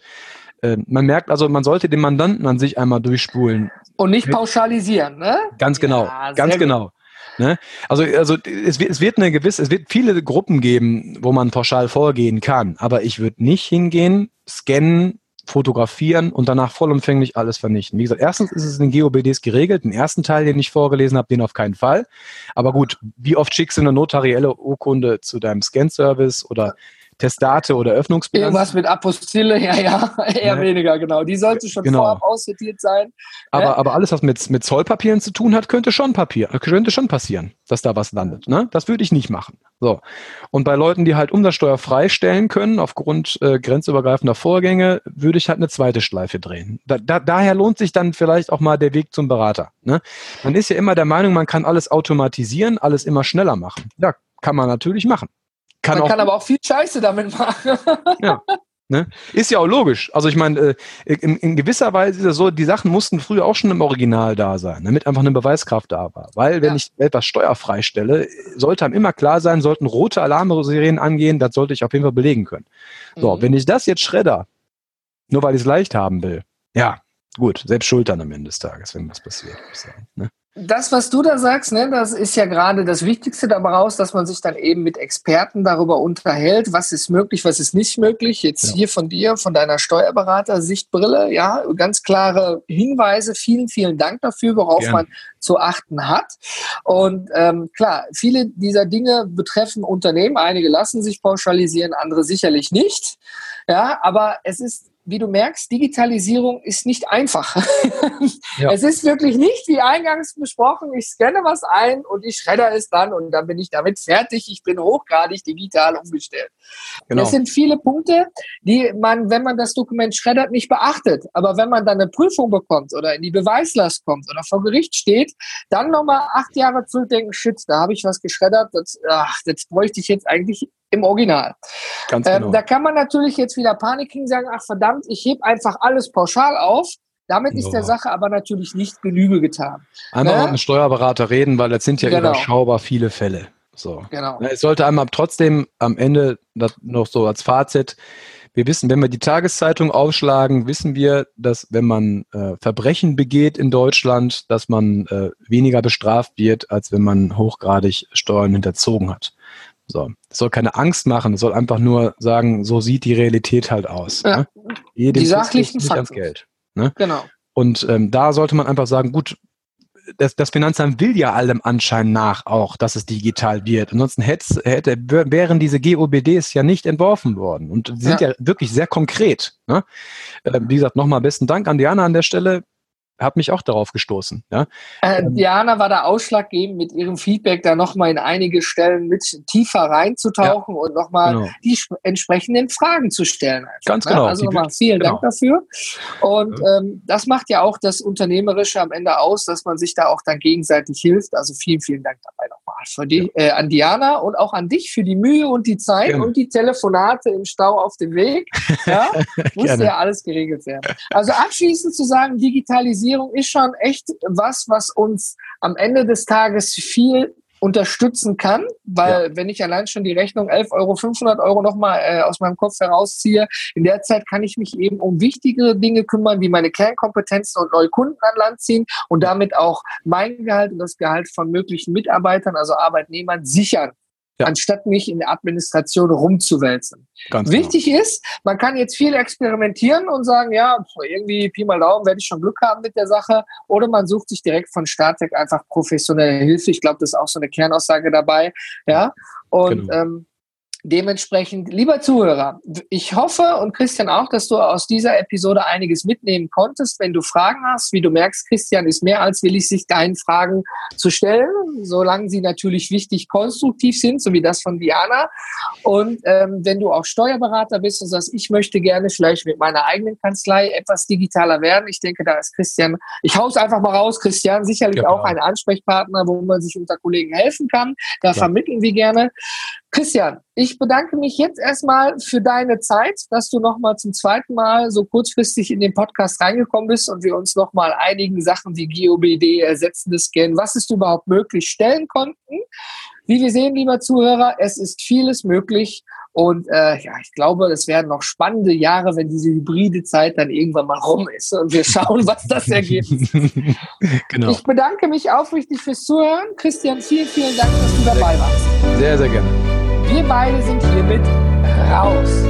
Äh, man merkt also, man sollte den Mandanten an sich einmal durchspulen. Und nicht pauschalisieren, ne? Ganz genau, ja, ganz genau. Ne? Also, also es, wird, es wird eine gewisse, es wird viele Gruppen geben, wo man pauschal vorgehen kann, aber ich würde nicht hingehen, scannen, fotografieren und danach vollumfänglich alles vernichten. Wie gesagt, erstens ist es in den GOBDs geregelt. Den ersten Teil, den ich vorgelesen habe, den auf keinen Fall. Aber gut, wie oft schickst du eine notarielle Urkunde zu deinem Scan-Service oder Testate oder Öffnungsbilanz. Irgendwas mit Apostille, ja, ja, eher ne? weniger, genau. Die sollte schon genau. vorab aussortiert sein. Aber, ne? aber alles, was mit, mit Zollpapieren zu tun hat, könnte schon Papier, könnte schon passieren, dass da was landet. Ne? Das würde ich nicht machen. So. Und bei Leuten, die halt Umsatzsteuer freistellen können, aufgrund äh, grenzübergreifender Vorgänge, würde ich halt eine zweite Schleife drehen. Da, da, daher lohnt sich dann vielleicht auch mal der Weg zum Berater. Ne? Man ist ja immer der Meinung, man kann alles automatisieren, alles immer schneller machen. Ja, kann man natürlich machen. Kann Man auch, kann aber auch viel Scheiße damit machen. ja. Ne? Ist ja auch logisch. Also ich meine, äh, in, in, gewisser Weise ist es so, die Sachen mussten früher auch schon im Original da sein, damit einfach eine Beweiskraft da war. Weil wenn ja. ich etwas steuerfrei stelle, sollte einem immer klar sein, sollten rote Alarmserien angehen, das sollte ich auf jeden Fall belegen können. So, mhm. wenn ich das jetzt schredder, nur weil ich es leicht haben will, ja, gut, selbst Schultern am Ende des Tages, wenn was passiert. Ne? Das, was du da sagst, ne, das ist ja gerade das Wichtigste daraus, dass man sich dann eben mit Experten darüber unterhält, was ist möglich, was ist nicht möglich. Jetzt ja. hier von dir, von deiner Steuerberater-Sichtbrille, ja, ganz klare Hinweise. Vielen, vielen Dank dafür, worauf Gerne. man zu achten hat. Und ähm, klar, viele dieser Dinge betreffen Unternehmen. Einige lassen sich pauschalisieren, andere sicherlich nicht. Ja, aber es ist wie du merkst, Digitalisierung ist nicht einfach. Ja. Es ist wirklich nicht wie eingangs besprochen, ich scanne was ein und ich schredder es dann und dann bin ich damit fertig. Ich bin hochgradig digital umgestellt. Genau. Das sind viele Punkte, die man, wenn man das Dokument schreddert, nicht beachtet. Aber wenn man dann eine Prüfung bekommt oder in die Beweislast kommt oder vor Gericht steht, dann nochmal acht Jahre zurückdenken, shit, da habe ich was geschreddert, das, ach, das bräuchte ich jetzt eigentlich im Original. Ganz ähm, genau. da kann man natürlich jetzt wieder Panik kriegen, sagen, ach verdammt, ich heb einfach alles pauschal auf. Damit ist der Sache aber natürlich nicht Genüge getan. Einmal ne? mit einem Steuerberater reden, weil es sind ja genau. überschaubar viele Fälle. So. Genau. Es sollte einmal trotzdem am Ende noch so als Fazit, wir wissen, wenn wir die Tageszeitung aufschlagen, wissen wir, dass wenn man äh, Verbrechen begeht in Deutschland, dass man äh, weniger bestraft wird, als wenn man hochgradig Steuern hinterzogen hat. So, das soll keine Angst machen, es soll einfach nur sagen, so sieht die Realität halt aus. Ja. Ne? Jedem die sachlichen nicht ans Geld. Ne? Genau. Und ähm, da sollte man einfach sagen, gut, das, das Finanzamt will ja allem Anschein nach auch, dass es digital wird. Ansonsten hätte, hätte, wären diese GOBDs ja nicht entworfen worden. Und sind ja, ja wirklich sehr konkret. Ne? Äh, wie gesagt, nochmal besten Dank an Diana an der Stelle habe mich auch darauf gestoßen. Ja? Äh, ähm, Diana war da ausschlaggebend mit ihrem Feedback, da nochmal in einige Stellen mit tiefer reinzutauchen ja, und nochmal genau. die entsprechenden Fragen zu stellen. Einfach, Ganz ne? genau. Also nochmal vielen genau. Dank dafür. Und ja. ähm, das macht ja auch das Unternehmerische am Ende aus, dass man sich da auch dann gegenseitig hilft. Also vielen, vielen Dank dabei nochmal für die, äh, an Diana und auch an dich für die Mühe und die Zeit Gerne. und die Telefonate im Stau auf dem Weg. Ja, musste ja alles geregelt werden. Also abschließend zu sagen, Digitalisierung Digitalisierung ist schon echt was, was uns am Ende des Tages viel unterstützen kann, weil ja. wenn ich allein schon die Rechnung 11 Euro, 500 Euro nochmal äh, aus meinem Kopf herausziehe, in der Zeit kann ich mich eben um wichtigere Dinge kümmern, wie meine Kernkompetenzen und neue Kunden an Land ziehen und damit auch mein Gehalt und das Gehalt von möglichen Mitarbeitern, also Arbeitnehmern, sichern ja. anstatt mich in der Administration rumzuwälzen. Ganz Wichtig genau. ist, man kann jetzt viel experimentieren und sagen, ja, irgendwie Pi mal Daumen werde ich schon Glück haben mit der Sache. Oder man sucht sich direkt von Start weg einfach professionelle Hilfe. Ich glaube, das ist auch so eine Kernaussage dabei. Ja. Und genau. ähm, Dementsprechend, lieber Zuhörer, ich hoffe und Christian auch, dass du aus dieser Episode einiges mitnehmen konntest. Wenn du Fragen hast, wie du merkst, Christian ist mehr als willig, sich deinen Fragen zu stellen, solange sie natürlich wichtig konstruktiv sind, so wie das von Diana. Und ähm, wenn du auch Steuerberater bist und sagst, ich möchte gerne vielleicht mit meiner eigenen Kanzlei etwas digitaler werden, ich denke, da ist Christian, ich hau's einfach mal raus, Christian, sicherlich genau. auch ein Ansprechpartner, wo man sich unter Kollegen helfen kann. Da ja. vermitteln wir gerne. Christian, ich Ich bedanke mich jetzt erstmal für deine Zeit, dass du nochmal zum zweiten Mal so kurzfristig in den Podcast reingekommen bist und wir uns nochmal einigen Sachen wie GOBD, ersetzende Scan, was ist überhaupt möglich, stellen konnten. Wie wir sehen, lieber Zuhörer, es ist vieles möglich. Und äh, ja, ich glaube, es werden noch spannende Jahre, wenn diese hybride Zeit dann irgendwann mal rum ist und wir schauen, was das ergibt. genau. Ich bedanke mich aufrichtig fürs Zuhören. Christian, vielen, vielen Dank, dass du dabei warst. Sehr, sehr gerne. Wir beide sind hiermit raus.